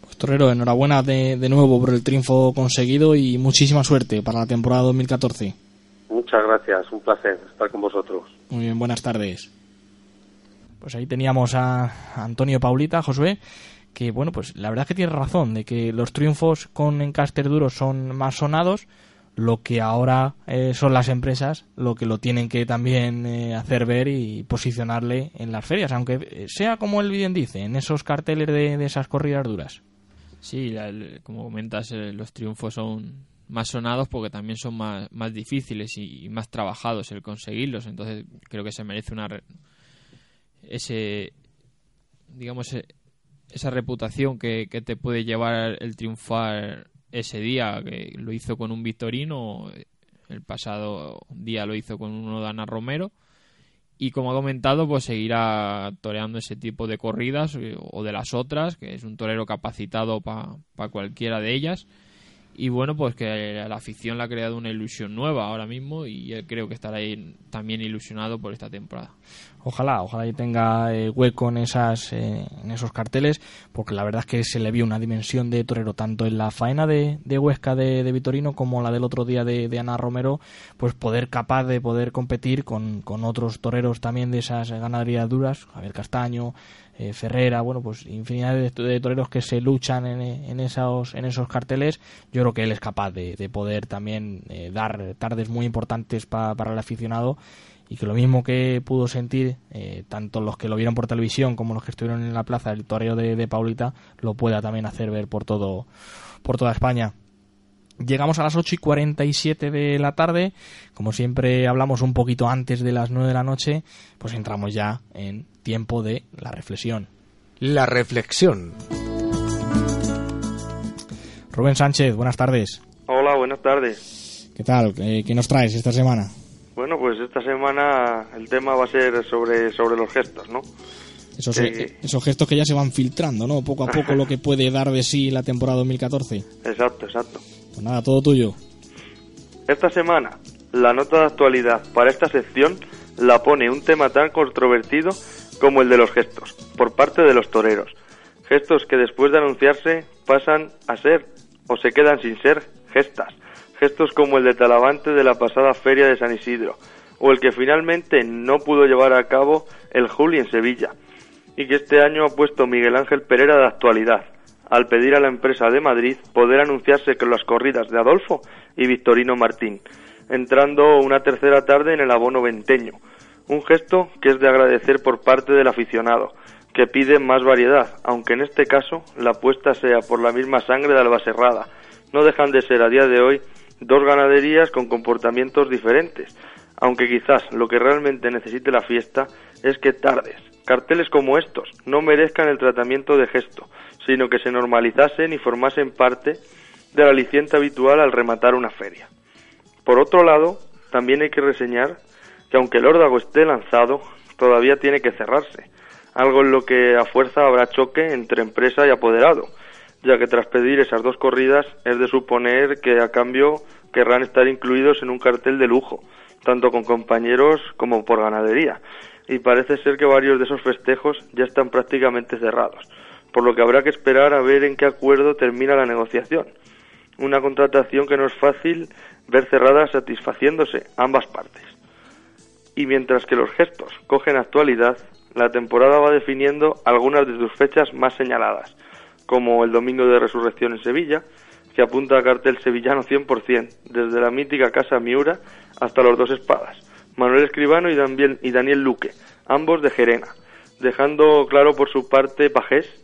Pues Torrero, enhorabuena de, de nuevo por el triunfo conseguido y muchísima suerte para la temporada 2014. Muchas gracias, un placer estar con vosotros. Muy bien, buenas tardes. Pues ahí teníamos a Antonio Paulita, Josué, que bueno, pues la verdad es que tiene razón de que los triunfos con encaster duros son más sonados, lo que ahora eh, son las empresas lo que lo tienen que también eh, hacer ver y posicionarle en las ferias, aunque sea como él bien dice, en esos carteles de, esas corridas duras. Sí, como comentas, eh, los triunfos son más sonados porque también son más, más difíciles y, más trabajados el conseguirlos. Entonces creo que se merece una ese digamos e, esa reputación que, que te puede llevar el triunfar ese día que lo hizo con un Victorino el pasado día lo hizo con uno de Ana Romero y como ha comentado pues seguirá toreando ese tipo de corridas eh, o de las otras que es un torero capacitado para cualquiera de ellas y bueno, pues que la afición le ha creado una ilusión nueva ahora mismo y creo que estará ahí también ilusionado por esta temporada. Ojalá, ojalá y tenga eh, hueco en esas eh, en esos carteles, porque la verdad es que se le vio una dimensión de torero tanto en la faena de, de Huesca de, de, Vitorino como la del otro día de, de, Ana Romero, pues poder capaz de poder competir con, con otros toreros también de esas ganaderías duras, Javier Castaño, eh, Ferrera, bueno, pues infinidad de, toreros que se luchan en, esos, en esos carteles. Yo creo que él es capaz de, de poder también eh, dar tardes muy importantes pa, para el aficionado y que lo mismo que pudo sentir eh, tanto los que lo vieron por televisión como los que estuvieron en la plaza del toreo de, de Paulita lo pueda también hacer ver por todo por toda España. Llegamos a las 8 y 47 de la tarde. Como siempre hablamos un poquito antes de las 9 de la noche, pues entramos ya en tiempo de la reflexión. La reflexión. Rubén Sánchez, buenas tardes. Hola, buenas tardes. ¿Qué tal? ¿Qué, qué nos traes esta semana? Bueno, pues esta semana el tema va a ser sobre, sobre los gestos, ¿no? Esos, eh, esos gestos que ya se van filtrando, ¿no? Poco a [laughs] poco lo que puede dar de sí la temporada 2014. Exacto, exacto. Pues nada, todo tuyo. Esta semana, la nota de actualidad para esta sección la pone un tema tan controvertido como el de los gestos, por parte de los toreros. Gestos que después de anunciarse pasan a ser o se quedan sin ser gestas. Gestos como el de Talavante de la pasada feria de San Isidro, o el que finalmente no pudo llevar a cabo el Juli en Sevilla, y que este año ha puesto Miguel Ángel Pereira de actualidad, al pedir a la empresa de Madrid poder anunciarse con las corridas de Adolfo y Victorino Martín, entrando una tercera tarde en el abono venteño. Un gesto que es de agradecer por parte del aficionado, que pide más variedad, aunque en este caso la apuesta sea por la misma sangre de Albaserrada. No dejan de ser a día de hoy dos ganaderías con comportamientos diferentes, aunque quizás lo que realmente necesite la fiesta es que tardes, carteles como estos, no merezcan el tratamiento de gesto, sino que se normalizasen y formasen parte del aliciente habitual al rematar una feria. Por otro lado, también hay que reseñar que aunque el órdago esté lanzado, todavía tiene que cerrarse, algo en lo que a fuerza habrá choque entre empresa y apoderado, ya que tras pedir esas dos corridas es de suponer que a cambio querrán estar incluidos en un cartel de lujo, tanto con compañeros como por ganadería, y parece ser que varios de esos festejos ya están prácticamente cerrados, por lo que habrá que esperar a ver en qué acuerdo termina la negociación. Una contratación que no es fácil ver cerrada satisfaciéndose ambas partes. Y mientras que los gestos cogen actualidad, la temporada va definiendo algunas de sus fechas más señaladas, como el Domingo de Resurrección en Sevilla, que apunta a cartel sevillano 100%, desde la mítica Casa Miura hasta los dos espadas, Manuel Escribano y Daniel, Luque, ambos de Gerena, dejando claro por su parte Pajés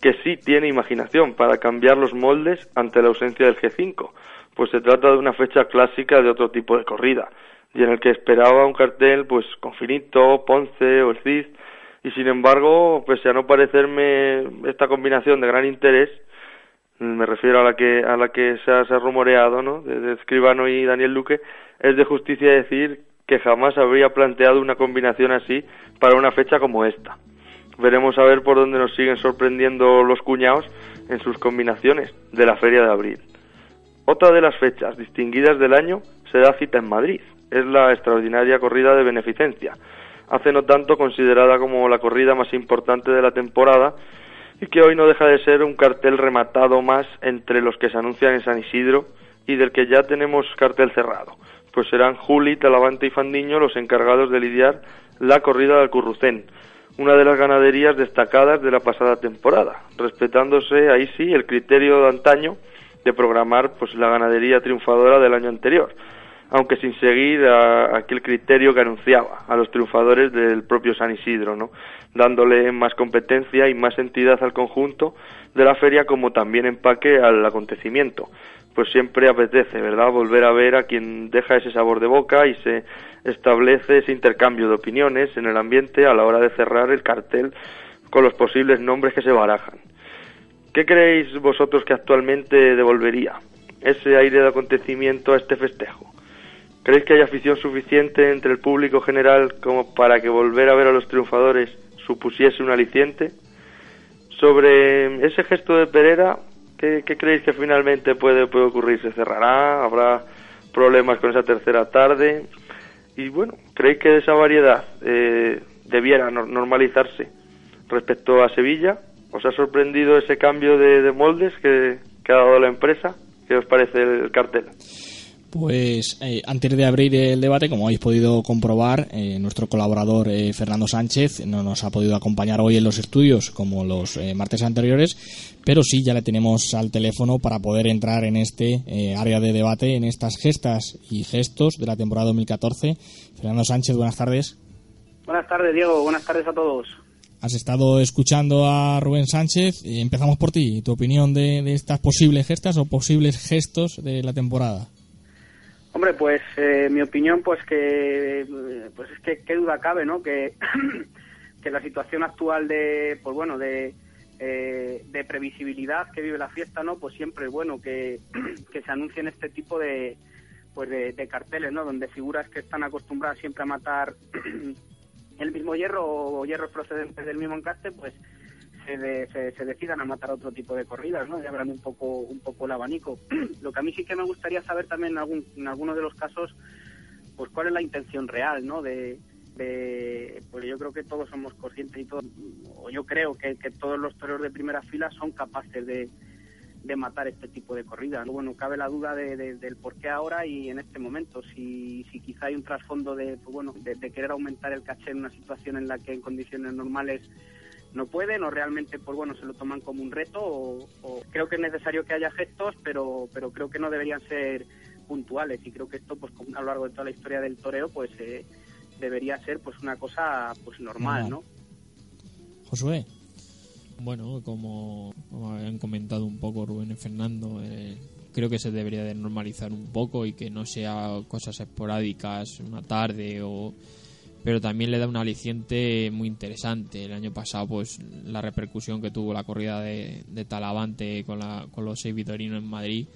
que sí tiene imaginación para cambiar los moldes ante la ausencia del G5, pues se trata de una fecha clásica de otro tipo de corrida, y en el que esperaba un cartel pues con Finito, Ponce o el Cid, y sin embargo, pese a no parecerme esta combinación de gran interés, me refiero a la que a la que se ha, rumoreado, ¿no? De, de, Escribano y Daniel Luque, es de justicia decir que jamás habría planteado una combinación así para una fecha como esta. Veremos a ver por dónde nos siguen sorprendiendo los cuñados en sus combinaciones de la feria de abril. Otra de las fechas distinguidas del año se da cita en Madrid. Es la extraordinaria corrida de beneficencia, hace no tanto considerada como la corrida más importante de la temporada y que hoy no deja de ser un cartel rematado más entre los que se anuncian en San Isidro y del que ya tenemos cartel cerrado, pues serán Juli, Talavante y Fandiño los encargados de lidiar la corrida del Currucén, una de las ganaderías destacadas de la pasada temporada, respetándose ahí sí el criterio de antaño de programar pues la ganadería triunfadora del año anterior, aunque sin seguir a, aquel criterio que anunciaba a los triunfadores del propio San Isidro, ¿no? dándole más competencia y más entidad al conjunto de la feria como también empaque al acontecimiento. Pues siempre apetece, ¿verdad?, volver a ver a quien deja ese sabor de boca y se establece ese intercambio de opiniones en el ambiente a la hora de cerrar el cartel con los posibles nombres que se barajan. ¿Qué creéis vosotros que actualmente devolvería ese aire de acontecimiento a este festejo? ¿Creéis que hay afición suficiente entre el público general como para que volver a ver a los triunfadores supusiese un aliciente? Sobre ese gesto de Pereira, ¿Qué, qué creéis que finalmente puede, puede ocurrir? ¿Se cerrará? ¿Habrá problemas con esa tercera tarde? Y bueno, ¿creéis que esa variedad eh, debiera nor- normalizarse respecto a Sevilla? ¿Os ha sorprendido ese cambio de, de moldes que, que ha dado la empresa? ¿Qué os parece el cartel? Pues eh, antes de abrir el debate, como habéis podido comprobar, eh, nuestro colaborador eh, Fernando Sánchez no nos ha podido acompañar hoy en los estudios como los martes anteriores, pero sí ya le tenemos al teléfono para poder entrar en este área de debate, en estas gestas y gestos de la temporada 2014. Fernando Sánchez, buenas tardes. Buenas tardes, Diego. Buenas tardes a todos. Has estado escuchando a Rubén Sánchez. Empezamos por ti. ¿Tu opinión de, de estas posibles gestas o posibles gestos de la temporada? Hombre, pues eh, mi opinión, pues que, pues es que qué duda cabe, ¿no? Que, [clears throat] que la situación actual de, pues bueno, de, eh, de previsibilidad que vive la fiesta, ¿no? Pues siempre es bueno que, [clears throat] que se anuncien este tipo de, pues de, de carteles, ¿no? Donde figuras que están acostumbradas siempre a matar [clears throat] el mismo hierro o hierros procedentes del mismo encaste, pues se, de- se, decidan a matar otro tipo de corridas, ¿no? Y abran un poco, un poco el abanico. [clears throat] Lo que a mí sí que me gustaría saber también en, algún, en algunos de los casos, pues cuál es la intención real, ¿no? De, de- pues yo creo que todos somos conscientes y todos, o yo creo que, que todos los toreros de primera fila son capaces de, de matar este tipo de corridas. Bueno, cabe la duda de- de- del por qué ahora y en este momento. Si, si quizá hay un trasfondo de, pues bueno, de querer aumentar el caché en una situación en la que en condiciones normales no pueden o realmente pues bueno se lo toman como un reto o, o creo que es necesario que haya gestos pero pero creo que no deberían ser puntuales y creo que esto pues como a lo largo de toda la historia del toreo pues eh, debería ser pues una cosa pues normal no Josué. Bueno, como, como habían comentado un poco Rubén y Fernando, eh, creo que se debería de normalizar un poco y que no sea cosas esporádicas una tarde o pero también le da un aliciente muy interesante. El año pasado, pues la repercusión que tuvo la corrida de, de Talavante con, la, con los seis vitorinos en Madrid,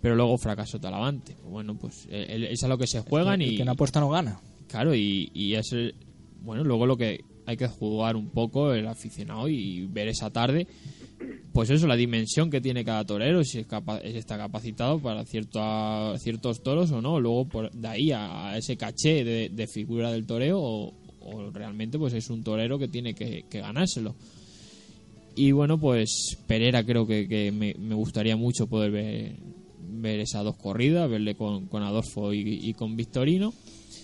pero luego fracasó Talavante. Pues bueno, pues el- es a lo que se juegan El y que no apuesta no gana. Claro, y, y es bueno, luego lo que hay que jugar un poco el aficionado y ver esa tarde, pues eso, la dimensión que tiene cada torero, si es capa- si está capacitado para cierto, ciertos toros o no, luego por de ahí a, ese caché de, figura del toreo o, realmente pues es un torero que tiene que, ganárselo. Y bueno, pues Pereira creo que, me, gustaría mucho poder ver, esas dos corridas, verle con, con Adolfo y, y con Victorino.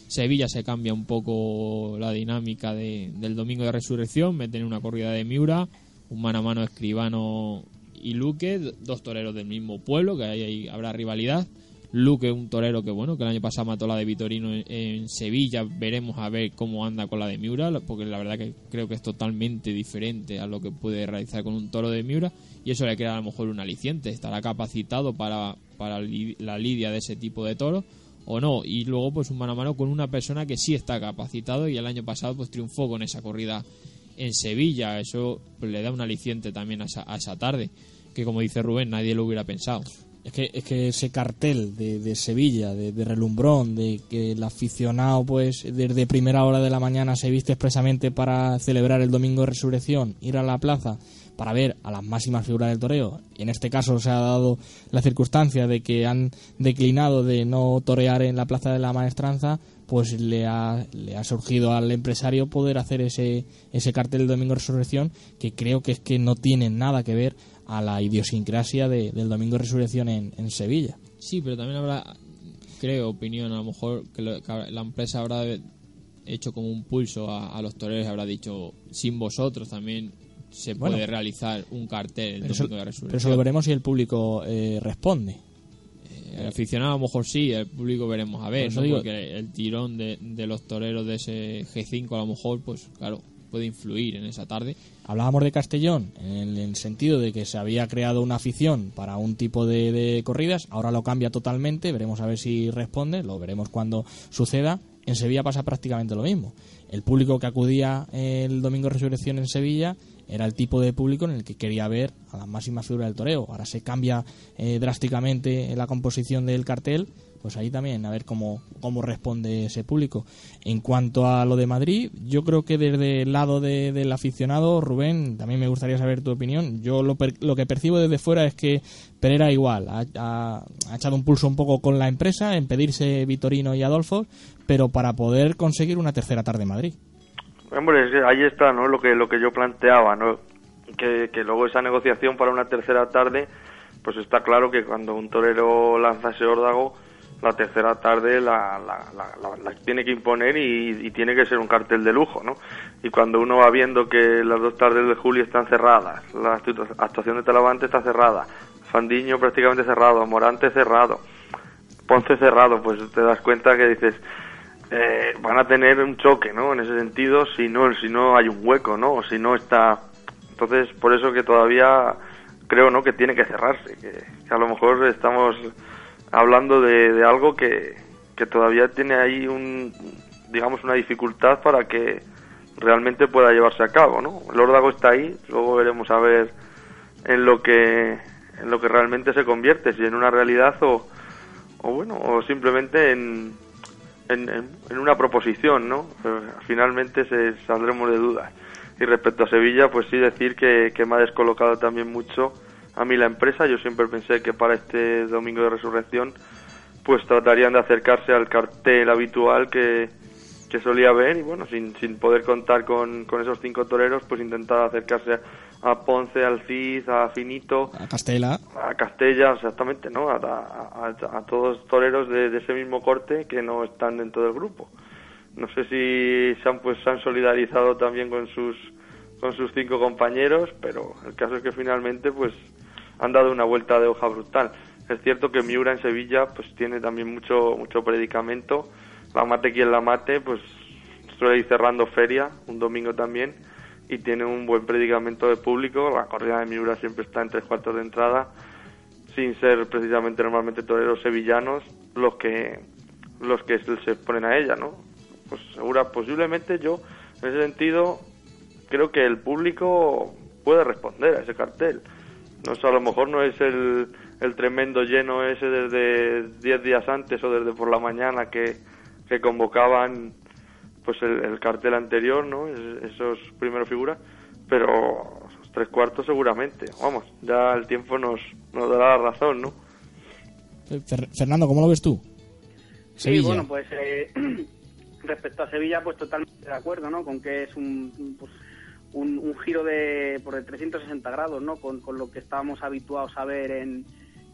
Sevilla se cambia un poco la dinámica de- del domingo de resurrección, meten una corrida de Miura, un mano a mano escribano y Luque, dos toreros del mismo pueblo, que ahí, ahí habrá rivalidad. Luque, un torero que bueno, que el año pasado mató la de Vitorino en, Sevilla, veremos a ver cómo anda con la de Miura, porque la verdad que creo que es totalmente diferente a lo que puede realizar con un toro de Miura, y eso le crea a lo mejor un aliciente, estará capacitado para, para la lidia de ese tipo de toros o no, y luego pues un mano a mano con una persona que sí está capacitado y el año pasado pues triunfó con esa corrida en Sevilla, eso le da un aliciente también a esa, a esa tarde, que como dice Rubén, nadie lo hubiera pensado. Es que, es que ese cartel de, de Sevilla, de, de relumbrón, de que el aficionado, pues, desde primera hora de la mañana se viste expresamente para celebrar el domingo de resurrección, ir a la plaza para ver a las máximas figuras del toreo. En este caso se ha dado la circunstancia de que han declinado de no torear en la plaza de la maestranza, pues le ha, le ha surgido al empresario poder hacer ese, ese cartel del domingo de resurrección que creo que es que no tiene nada que ver a la idiosincrasia de- del domingo de resurrección en, en Sevilla. Sí, pero también habrá, creo, opinión, a lo mejor que, lo- que la empresa habrá hecho como un pulso a, a los toreros habrá dicho, sin vosotros también se Bueno. puede realizar un cartel el Pero eso, domingo de pero eso resurrección. lo veremos si el público eh, responde. El aficionado a lo mejor sí, el público veremos a ver, ¿no? digo- porque el tirón de, de los toreros de ese G5 a lo mejor, pues claro, puede influir en esa tarde. Hablábamos de Castellón en el sentido de que se había creado una afición para un tipo de, de corridas, ahora lo cambia totalmente, veremos a ver si responde, lo veremos cuando suceda. En Sevilla pasa prácticamente lo mismo. El público que acudía el domingo de resurrección en Sevilla era el tipo de público en el que quería ver a la máxima figura del toreo. Ahora se cambia eh, drásticamente la composición del cartel, pues ahí también a ver cómo, cómo responde ese público. En cuanto a lo de Madrid, yo creo que desde el lado de- del aficionado, Rubén, también me gustaría saber tu opinión. Yo lo, per- lo que percibo desde fuera es que Pereira igual, ha, ha- ha echado un pulso un poco con la empresa en pedirse Vitorino y Adolfo, pero para poder conseguir una tercera tarde en Madrid. Hombre, ahí está, ¿no? Lo que lo que yo planteaba, ¿no? Que, que luego esa negociación para una tercera tarde, pues está claro que cuando un torero lanza ese órdago, la tercera tarde la, la, tiene que imponer y, y tiene que ser un cartel de lujo, ¿no? Y cuando uno va viendo que las dos tardes de julio están cerradas, la actu- actuación de Talavante está cerrada, Fandiño prácticamente cerrado, Morante cerrado, Ponce cerrado, pues te das cuenta que dices, eh, van a tener un choque, ¿no? En ese sentido, si no, si no hay un hueco, ¿no? O si no está... Entonces, por eso que todavía creo, ¿no? Que tiene que cerrarse, que, a lo mejor estamos hablando de, de algo que, que todavía tiene ahí un, digamos, una dificultad para que realmente pueda llevarse a cabo, ¿no? El órdago está ahí, luego veremos a ver en lo que en lo que realmente se convierte, si en una realidad o, o bueno, o simplemente en, en, en- en una proposición, ¿no? Eh, finalmente se saldremos de dudas. Y respecto a Sevilla, pues sí decir que, que me ha descolocado también mucho a mí la empresa. Yo siempre pensé que para este domingo de resurrección, pues tratarían de acercarse al cartel habitual que, que solía ver y bueno, sin, sin poder contar con, con esos cinco toreros, pues intentar acercarse a Ponce, al Cid, a Finito, A Castela, a Castella, exactamente, ¿no? A, a- a- a todos toreros de, de ese mismo corte que no están dentro del grupo. No sé si se han, pues, se han solidarizado también con sus, con sus cinco compañeros, pero el caso es que finalmente pues han dado una vuelta de hoja brutal. Es cierto que Miura en Sevilla pues tiene también mucho, mucho predicamento. La mate quien la mate, pues suele ir cerrando feria, un domingo también, y tiene un buen predicamento de público. La corrida de Miura siempre está en tres cuartos de entrada, sin ser precisamente normalmente toreros sevillanos los que los que se ponen a ella, ¿no? Pues segura, posiblemente yo, en ese sentido, creo que el público puede responder a ese cartel. No sé, a lo mejor no es el, el tremendo lleno ese desde 10 días antes o desde por la mañana que, que convocaban pues el, el cartel anterior, ¿no? Es- esos primeros figuras, pero tres cuartos seguramente. Vamos, ya el tiempo nos, nos dará la razón, ¿no? Eh, Fer- Fernando, ¿cómo lo ves tú? Sí, Sevilla. bueno, pues eh, [clears throat] respecto a Sevilla, pues totalmente de acuerdo, ¿no? Con que es un, pues, un, un giro de por de 360 grados, ¿no? Con, con lo que estábamos habituados a ver en,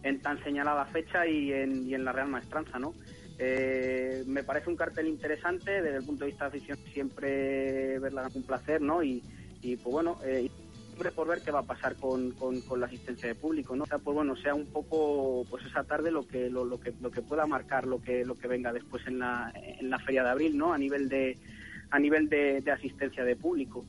en tan señalada fecha y en, y en la Real Maestranza, ¿no? Eh, me parece un cartel interesante desde el punto de vista de afición, siempre verla es un placer, ¿no? Y, y pues bueno, eh, siempre por ver qué va a pasar con, con, con la asistencia de público, ¿no? O sea, pues bueno, sea un poco, pues esa tarde lo que lo, lo que lo que pueda marcar lo que lo que venga después en la en la feria de abril, ¿no? A nivel de a nivel de, de asistencia de público.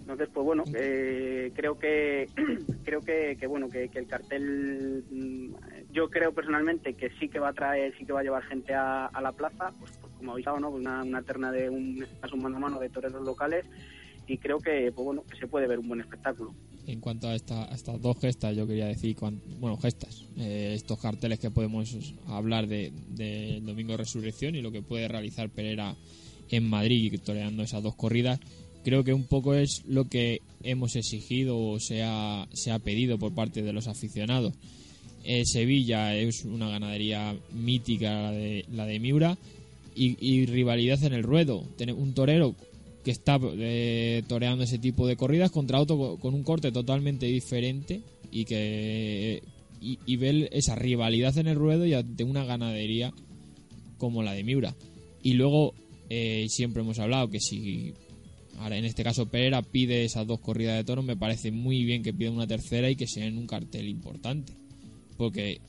Entonces, pues bueno, eh, creo que [clears throat] creo que, que, bueno que, que el cartel, mm, yo creo personalmente que sí que va a traer, sí que va a llevar gente a, la plaza, pues, pues como habéis visto, ¿no? Una, una terna de un, un mano a mano de toreros locales y creo que pues bueno se puede ver un buen espectáculo. En cuanto a, esta- a estas dos gestas, yo quería decir, bueno, gestas, eh, estos carteles que podemos hablar de, de Domingo de Resurrección y lo que puede realizar Pereira en Madrid, toreando esas dos corridas, creo que un poco es lo que hemos exigido o se ha, se ha pedido por parte de los aficionados. Eh, Sevilla es una ganadería mítica, la de, la de Miura, y, rivalidad en el ruedo. Tener un torero que está eh, toreando ese tipo de corridas contra otro co- con un corte totalmente diferente y que y, y ver esa rivalidad en el ruedo y ante una ganadería como la de Miura y luego eh, siempre hemos hablado que si ahora en este caso Pereira pide esas dos corridas de toros me parece muy bien que pida una tercera y que sea en un cartel importante porque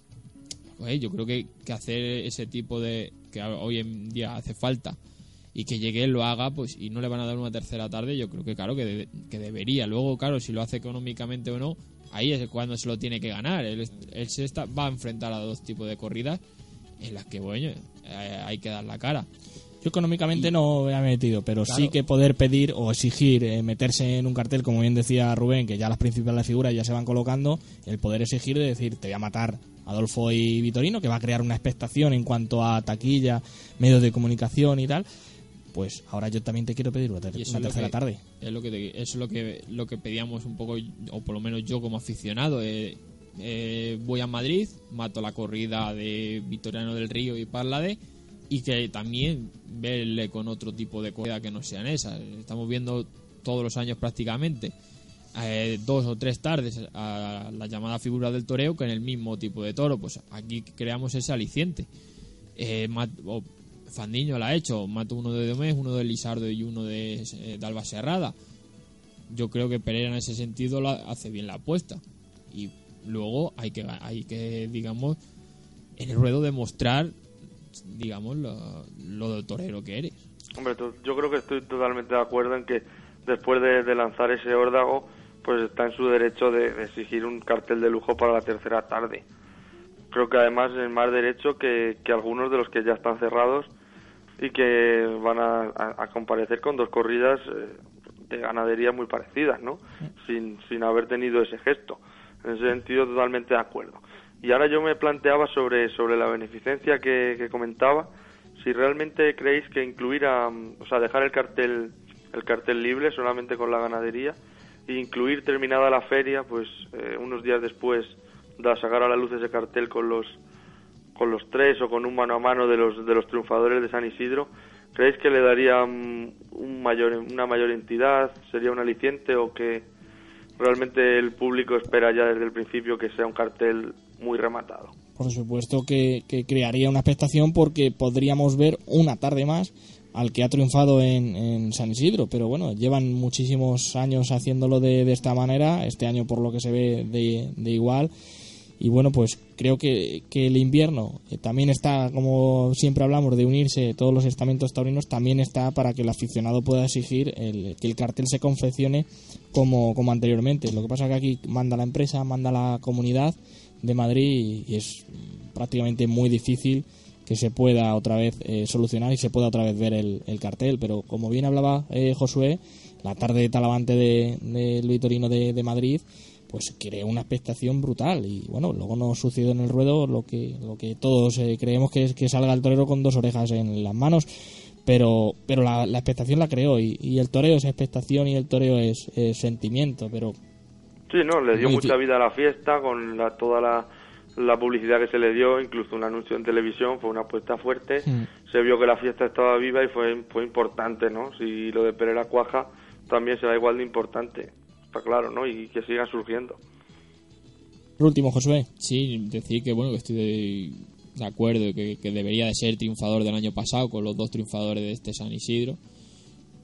pues, yo creo que, que hacer ese tipo de que hoy en día hace falta y que llegue lo haga pues y no le van a dar una tercera tarde yo creo que claro que, de- que debería. Luego claro si lo hace económicamente o no ahí es cuando se lo tiene que ganar. Él, él se está, va a enfrentar a dos tipos de corridas en las que bueno eh, hay que dar la cara Yo económicamente no me he metido, pero sí que poder pedir o exigir eh, meterse en un cartel, como bien decía Rubén, que ya las principales figuras ya se van colocando, el poder exigir de decir, te voy a matar Adolfo y Vitorino, que va a crear una expectación en cuanto a taquilla, medios de comunicación y tal, pues ahora yo también te quiero pedir una, ter- tercera que- tarde. Es lo que te- eso es lo que lo que pedíamos un poco, o por lo menos yo como aficionado. eh, eh, voy a Madrid, mato la corrida de Vitoriano del Río y Parlade y que también verle con otro tipo de corrida que no sean esas. Estamos viendo todos los años prácticamente eh, dos o tres tardes a la llamada figura del toreo que en el mismo tipo de toro. Pues aquí creamos ese aliciente. Eh, Fandiño la ha hecho, mato uno de Domés, uno de Lizardo y uno de, eh, Alba Serrada. Yo creo que Pereira en ese sentido hace bien la apuesta. Y luego hay que, hay que digamos, en el ruedo demostrar, digamos, lo, lo del torero que eres. Hombre, yo creo que estoy totalmente de acuerdo en que después de, de lanzar ese órdago, pues está en su derecho de, de exigir un cartel de lujo para la tercera tarde. Creo que además es más derecho que, que algunos de los que ya están cerrados y que van a, a- a comparecer con dos corridas eh, de ganadería muy parecidas, ¿no? Sin, sin haber tenido ese gesto. En ese sentido, totalmente de acuerdo. Y ahora yo me planteaba sobre, sobre la beneficencia que, comentaba, si realmente creéis que incluir a, o sea, dejar el cartel, el cartel libre solamente con la ganadería e incluir terminada la feria, pues eh, unos días después de sacar a la luz ese cartel con los con los tres o con un mano a mano de los de los triunfadores de San Isidro, ¿creéis que le daría mm, un mayor una mayor entidad, sería un aliciente o que realmente el público espera ya desde el principio que sea un cartel muy rematado? Por supuesto que, que crearía una expectación porque podríamos ver una tarde más al que ha triunfado en, San Isidro, pero bueno, llevan muchísimos años haciéndolo de, de esta manera, este año por lo que se ve de, de igual, y bueno, pues creo que, que el invierno eh, también está, como siempre hablamos, de unirse todos los estamentos taurinos, también está para que el aficionado pueda exigir el, que el cartel se confeccione como, como anteriormente. Lo que pasa es que aquí manda la empresa, manda la comunidad de Madrid y, es prácticamente muy difícil que se pueda otra vez eh, solucionar y se pueda otra vez ver el, el cartel. Pero como bien hablaba eh, Josué, la tarde de Talavante de- del Vitorino de, de Madrid, pues creó una expectación brutal. Y bueno, luego nos sucedió en el ruedo lo que, lo que todos eh, creemos que es que salga el torero con dos orejas en las manos. Pero, pero la, expectación la creó y, y el toreo es expectación y el toreo es, es sentimiento. Pero Sí, no, le dio mucha vida a la fiesta con la, toda la, la publicidad que se le dio, incluso un anuncio en televisión, fue una apuesta fuerte. Se vio que la fiesta estaba viva y fue, fue importante, ¿no? Si lo de Pereira cuaja, también será igual de importante, está claro, ¿no? Y que siga surgiendo. por último, Josué. Sí, decir que bueno que estoy de, de acuerdo que, que debería de ser triunfador del año pasado con los dos triunfadores de este San Isidro.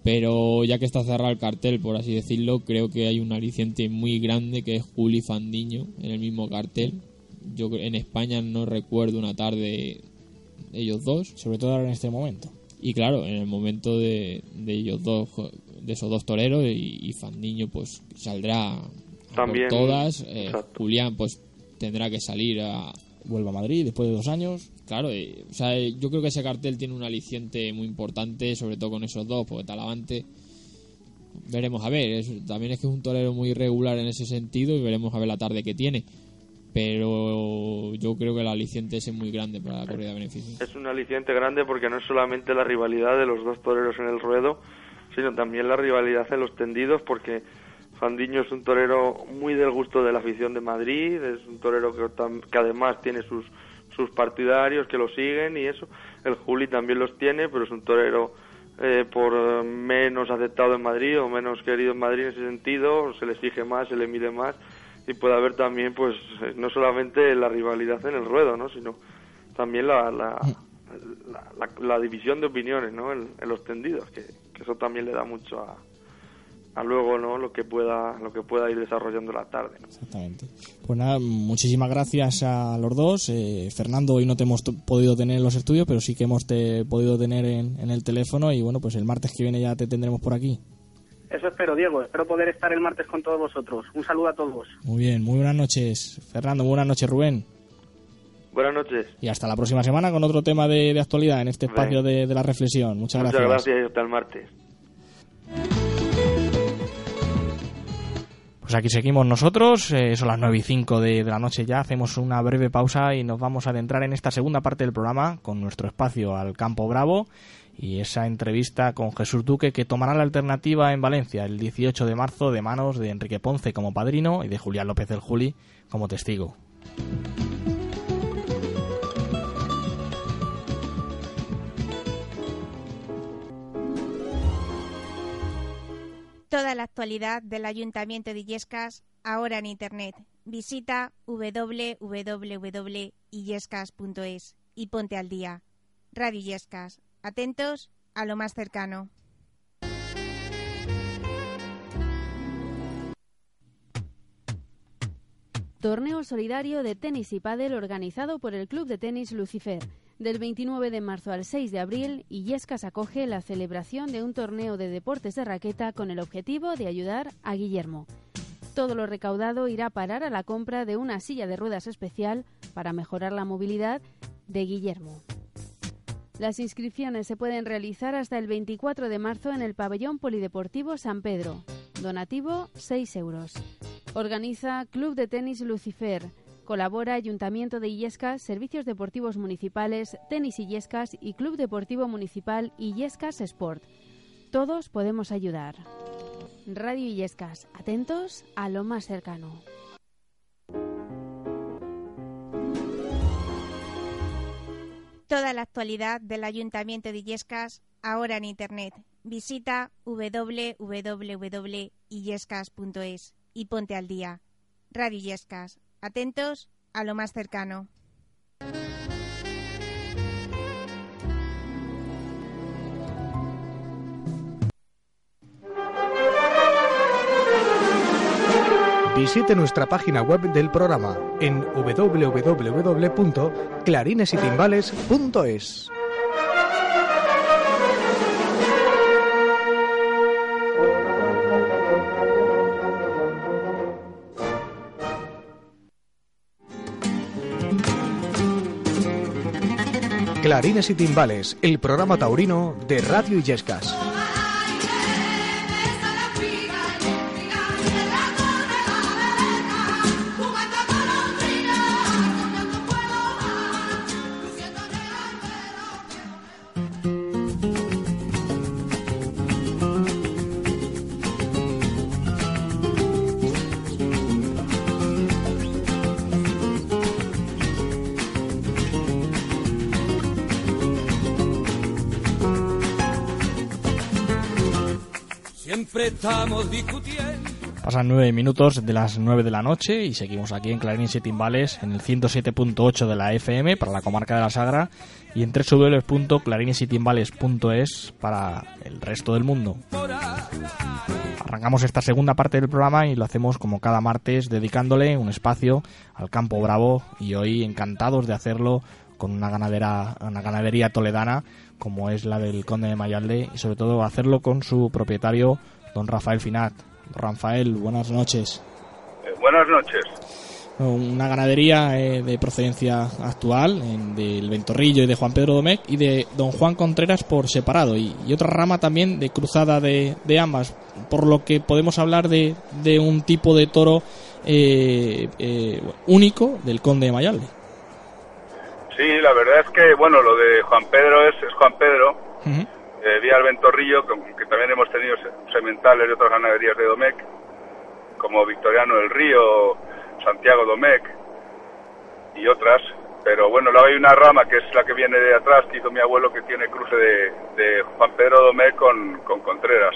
Pero ya que está cerrado el cartel, por así decirlo, creo que hay un aliciente muy grande que es Juli Fandiño en el mismo cartel. Yo en España no recuerdo una tarde de ellos dos. Sobre todo ahora en este momento. Y claro, en el momento de, de ellos dos, de esos dos toreros, y, y Fandiño pues saldrá por todas. eh. Julián pues tendrá que salir a, Vuelve a Madrid después de dos años. Claro, eh, o sea, eh, yo creo que ese cartel tiene un aliciente muy importante, sobre todo con esos dos, porque Talavante veremos a ver. es- también es que es un torero muy irregular en ese sentido y veremos a ver la tarde que tiene. Pero yo creo que el aliciente es muy grande para la corrida de beneficio. Es un aliciente grande porque no es solamente la rivalidad de los dos toreros en el ruedo, sino también la rivalidad en los tendidos, porque Fandiño es un torero muy del gusto de la afición de Madrid, es un torero que además tiene sus, sus partidarios que lo siguen y eso. El Juli también los tiene, pero es un torero eh, por eh, menos aceptado en Madrid o menos querido en Madrid en ese sentido, se le exige más, se le mide más y puede haber también, pues, eh, no solamente la rivalidad en el ruedo, ¿no? sino también la, la, división de opiniones ¿no? en, en los tendidos, que, que eso también le da mucho a, a luego no lo que pueda lo que pueda ir desarrollando la tarde. ¿no? Exactamente. Pues nada, muchísimas gracias a los dos. Eh, Fernando, hoy no te hemos podido tener en los estudios, pero sí que hemos te podido tener en, en el teléfono y bueno, pues el martes que viene ya te tendremos por aquí. Eso espero, Diego. Espero poder estar el martes con todos vosotros. Un saludo a todos. Muy bien, muy buenas noches, Fernando, muy buenas noches, Rubén. Buenas noches. Y hasta la próxima semana con otro tema de, de actualidad en este espacio de, de la reflexión. Muchas, Muchas gracias y hasta el martes. Pues aquí seguimos nosotros, eh, son las 9 y 5 de, de la noche ya, hacemos una breve pausa y nos vamos a adentrar en esta segunda parte del programa con nuestro espacio al Campo Bravo y esa entrevista con Jesús Duque que tomará la alternativa en Valencia el 18 de marzo de manos de Enrique Ponce como padrino y de Julián López del Juli como testigo. Toda la actualidad del Ayuntamiento de Illescas ahora en Internet. Visita www.illescas.es y ponte al día. Radio Illescas. Atentos a lo más cercano. Torneo solidario de tenis y pádel organizado por el Club de Tenis Lucifer. Del 29 de marzo al 6 de abril, Illescas acoge la celebración de un torneo de deportes de raqueta con el objetivo de ayudar a Guillermo. Todo lo recaudado irá a parar a la compra de una silla de ruedas especial para mejorar la movilidad de Guillermo. Las inscripciones se pueden realizar hasta el 24 de marzo en el pabellón polideportivo San Pedro. Donativo 6 euros. Organiza Club de Tenis Lucifer. Colabora Ayuntamiento de Illescas, Servicios Deportivos Municipales, Tenis Illescas y Club Deportivo Municipal Illescas Sport. Todos podemos ayudar. Radio Illescas, atentos a lo más cercano. Toda la actualidad del Ayuntamiento de Illescas ahora en Internet. Visita www.illescas.es y ponte al día. Radio Illescas. Atentos a lo más cercano. Visite nuestra página web del programa en www.clarinesytimbales.es. Clarines y Timbales, el programa taurino de Radio Illescas. Estamos discutiendo. Pasan nueve minutos de las 9 de la noche y seguimos aquí en Clarines y Timbales en el 107.8 de la FM para la comarca de la Sagra y en www.clarinesytimbales.es para el resto del mundo. Arrancamos esta segunda parte del programa y lo hacemos como cada martes dedicándole un espacio al Campo Bravo y hoy encantados de hacerlo con una ganadera una ganadería toledana como es la del Conde de Mayalde y sobre todo hacerlo con su propietario don Rafael Finat. Rafael, buenas noches. Eh, buenas noches. Una ganadería eh, de procedencia actual, en- del Ventorrillo y de Juan Pedro Domecq, y de don Juan Contreras por separado, y, y otra rama también de cruzada de, de ambas, por lo que podemos hablar de, de un tipo de toro eh, eh, único del Conde de Mayalde. Sí, la verdad es que, bueno, lo de Juan Pedro es, es Juan Pedro, eh, vía el Ventorrillo, que, que también hemos tenido se- sementales de otras ganaderías de Domecq, como Victoriano del Río, Santiago Domecq y otras. Pero bueno, luego hay una rama que es la que viene de atrás, que hizo mi abuelo, que tiene cruce de, de Juan Pedro Domecq con, con Contreras.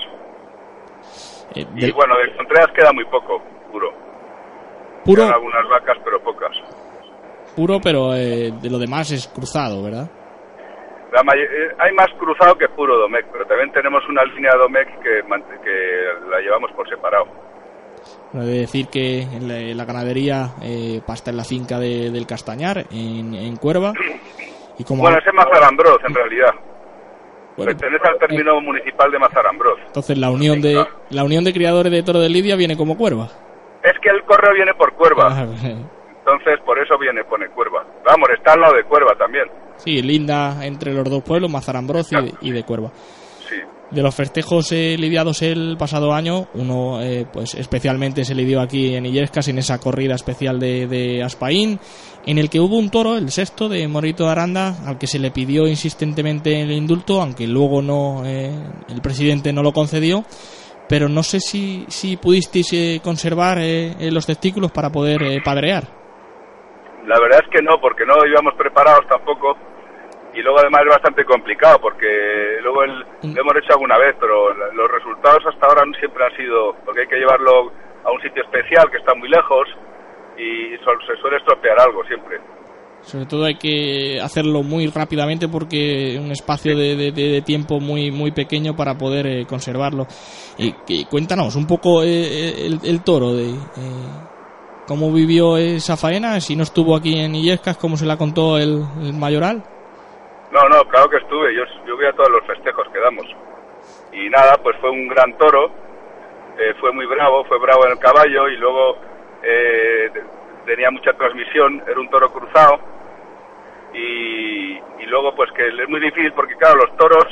Eh, Y bueno, de Contreras queda muy poco, puro. Puro. Quedan algunas vacas, pero pocas. puro, pero eh, de lo demás es cruzado, ¿verdad? La eh, hay más cruzado que puro Domecq, pero también tenemos una línea Domecq que, la llevamos por separado. He de decir que en la, la ganadería eh, pasta en la finca de- del Castañar, en, en Cuerva. Y como Bueno, ese es Mazarambroz, en realidad. Bueno, Pertenece al término municipal de Mazarambroz. entonces la unión de la unión de criadores de toro de Lidia viene como Cuerva. Es que el correo viene por Cuerva. Ah, [laughs] Entonces, por eso viene pone Cuerva. Vamos, está al lado de Cuerva también. Sí, linda entre los dos pueblos, Mazarambroz y, y de Cuerva. De los festejos eh, lidiados el pasado año, uno eh, pues especialmente se lidió aquí en Illescas en esa corrida especial de, de, Aspaín, en el que hubo un toro, el sexto de Morito de Aranda, al que se le pidió insistentemente el indulto, aunque luego no eh, el presidente no lo concedió. Pero no sé si, si pudisteis eh, conservar eh, los testículos para poder padrear. La verdad es que no, porque no íbamos preparados tampoco y luego además es bastante complicado porque luego el, lo hemos hecho alguna vez, pero los resultados hasta ahora siempre han sido, porque hay que llevarlo a un sitio especial que está muy lejos y se suele estropear algo siempre. Sobre todo hay que hacerlo muy rápidamente porque es un espacio de, de, tiempo muy muy pequeño para poder eh, conservarlo. Y, cuéntanos un poco eh, el, el, toro de eh, cómo vivió esa faena, si no estuvo aquí en Illescas, cómo se la contó el, mayoral. No, no, claro que estuve. Yo, yo voy a todos los festejos que damos. Y nada, pues fue un gran toro. Eh, fue muy bravo, fue bravo en el caballo y luego eh, tenía mucha transmisión. Era un toro cruzado. Y, y luego, pues que es muy difícil porque, claro, los toros,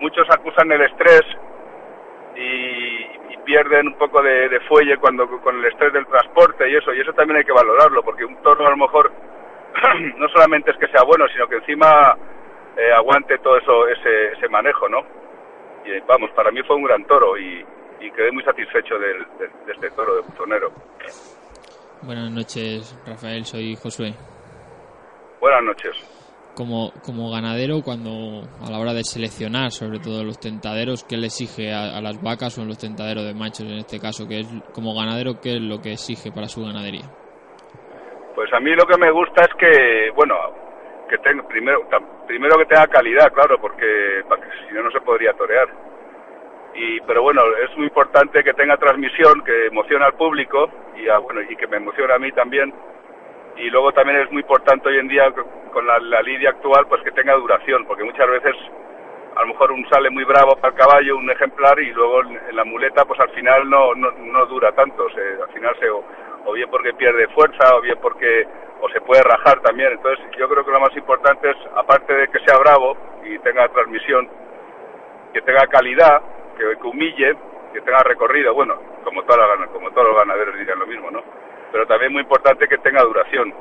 muchos acusan el estrés y pierden un poco de, de fuelle cuando con el estrés del transporte y eso. Y eso también hay que valorarlo porque un toro a lo mejor [clears throat] no solamente es que sea bueno, sino que encima eh, aguante todo eso, ese, ese manejo, ¿no? Y vamos, para mí fue un gran toro y, y quedé muy satisfecho de, de, de, este toro de Buzonero. Buenas noches, Rafael, soy Josué. Buenas noches. Como, como ganadero, cuando a la hora de seleccionar, sobre todo los tentaderos, ¿qué le exige a, las vacas o en los tentaderos de machos en este caso? que es como ganadero, qué es lo que exige para su ganadería? Pues a mí lo que me gusta es que, bueno, que tenga primero primero que tenga calidad claro porque, porque si no no se podría torear y pero bueno es muy importante que tenga transmisión que emocione al público y a, bueno y que me emocione a mí también y luego también es muy importante hoy en día con la, lidia actual pues que tenga duración porque muchas veces a lo mejor un sale muy bravo para el caballo un ejemplar y luego en la muleta pues al final no no, no dura tanto al final se o, o bien porque pierde fuerza o bien porque o se puede rajar también. Entonces yo creo que lo más importante es, aparte de que sea bravo y tenga transmisión, que tenga calidad, que, que humille, que tenga recorrido, bueno, como, toda la, como todos los ganaderos dirían lo mismo, ¿no? Pero también muy importante que tenga duración.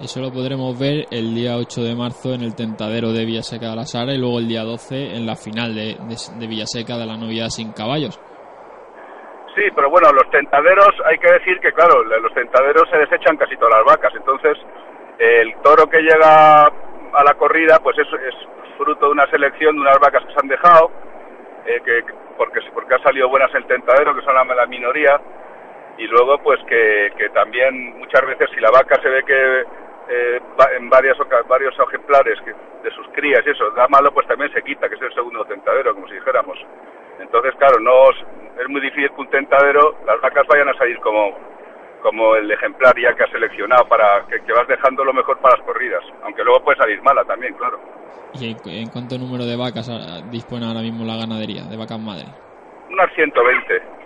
Eso lo podremos ver el día 8 de marzo en el tentadero de Villaseca de la Sara y luego el día 12 en la final de, de, de Villaseca de la novia sin caballos. Sí, pero bueno, los tentaderos, hay que decir que, claro, los tentaderos se desechan casi todas las vacas. Entonces, el toro que llega a la corrida, pues es, es fruto de una selección de unas vacas que se han dejado, eh, que, porque, porque ha salido buenas el tentadero, que son la, la minoría, y luego, pues que, que también muchas veces si la vaca se ve que eh, en varias, varios ejemplares que, de sus crías y eso da malo, pues también se quita, que es el segundo tentadero, como si dijéramos. Entonces, claro, no es muy difícil que un tentadero, las vacas vayan a salir como, como el ejemplar ya que has seleccionado, para que, que vas dejando lo mejor para las corridas, aunque luego puede salir mala también, claro. ¿Y en, en cuánto número de vacas dispone ahora mismo la ganadería, de vacas madre? Unas 120.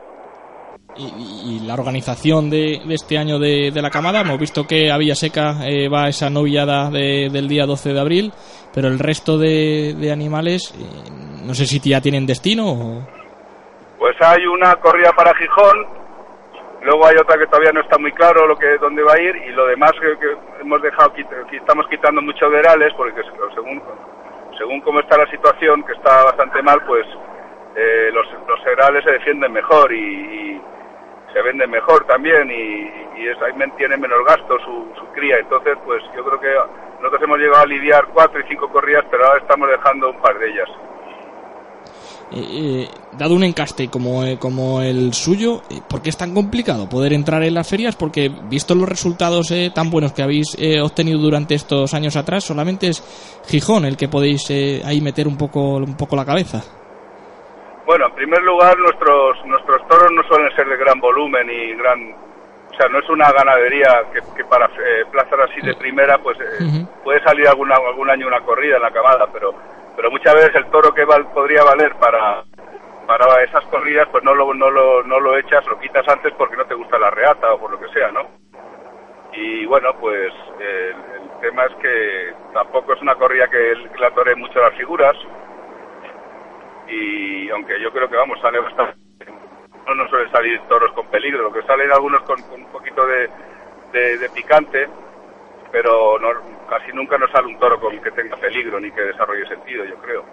Y, y, la organización de, este año de, la camada. Hemos visto que a Villaseca eh, va esa novillada de, del día 12 de abril, pero el resto de, animales, eh, no sé si ya tienen destino o... Pues hay una corrida para Gijón, luego hay otra que todavía no está muy claro lo que dónde va a ir y lo demás que, hemos dejado, que estamos quitando muchos verales porque según según cómo está la situación, que está bastante mal, pues eh, los, los herales se defienden mejor y se venden mejor también y, y tiene menos gasto su, cría. Entonces, pues yo creo que nosotros hemos llegado a lidiar cuatro y cinco corridas, pero ahora estamos dejando un par de ellas. Eh, eh, dado un encaste como, eh, como el suyo, eh, ¿por qué es tan complicado poder entrar en las ferias? Porque visto los resultados eh, tan buenos que habéis obtenido durante estos años atrás, solamente es Gijón el que podéis ahí meter un poco, un poco la cabeza. Bueno, en primer lugar, nuestros nuestros toros no suelen ser de gran volumen y gran... O sea, no es una ganadería que, que para eh, plazas así de primera, pues eh, uh -huh. puede salir alguna, algún año una corrida en la camada, pero pero muchas veces el toro que val, podría valer para para esas corridas, pues no lo, no, lo, no lo echas, lo quitas antes porque no te gusta la reata o por lo que sea, ¿no? Y bueno, pues eh, el tema es que tampoco es una corrida que el- que la tore mucho las figuras. Y aunque yo creo que vamos, sale bastante. No nos suelen salir toros con peligro, lo que salen algunos con, un poquito de, de- de picante, pero no, casi nunca nos sale un toro con que tenga peligro ni que desarrolle sentido, yo creo.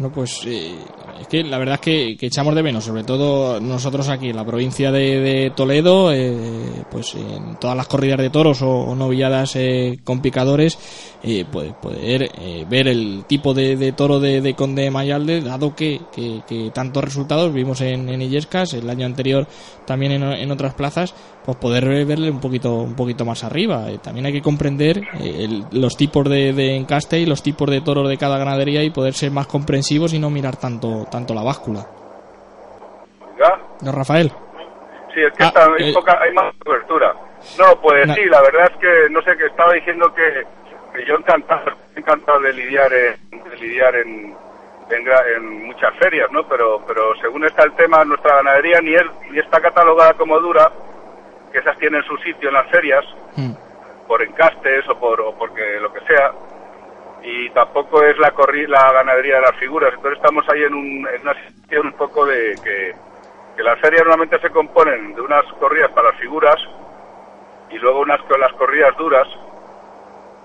Bueno, pues eh, es que la verdad es que, echamos de menos, sobre todo nosotros aquí en la provincia de, de Toledo, eh, pues en todas las corridas de toros o, novilladas eh, con picadores, eh, pues poder eh, ver el tipo de, toro de, de Conde de Mayalde, dado que, tantos resultados vimos en, en Illescas, el año anterior también en otras plazas, pues poder verle un poquito un poquito más arriba. Eh, también hay que comprender eh, el- los tipos de, de encaste y los tipos de toros de cada ganadería y poder ser más comprensivos y no mirar tanto tanto la báscula. ¿Ya? Don Rafael. Sí, es que está- hay, eh. poca, hay más cobertura. No, pues sí, la verdad es que no sé que estaba diciendo que, que yo encantado, encantado de lidiar en, de lidiar en, en, en muchas ferias, ¿no? Pero, pero según está el tema, nuestra ganadería ni, es, ni está catalogada como dura, que esas tienen su sitio en las ferias, por encastes o por o porque lo que sea, y tampoco es la corri la ganadería de las figuras. Entonces estamos ahí en, un, en una situación un poco de que, que las ferias normalmente se componen de unas corridas para las figuras y luego unas con las corridas duras,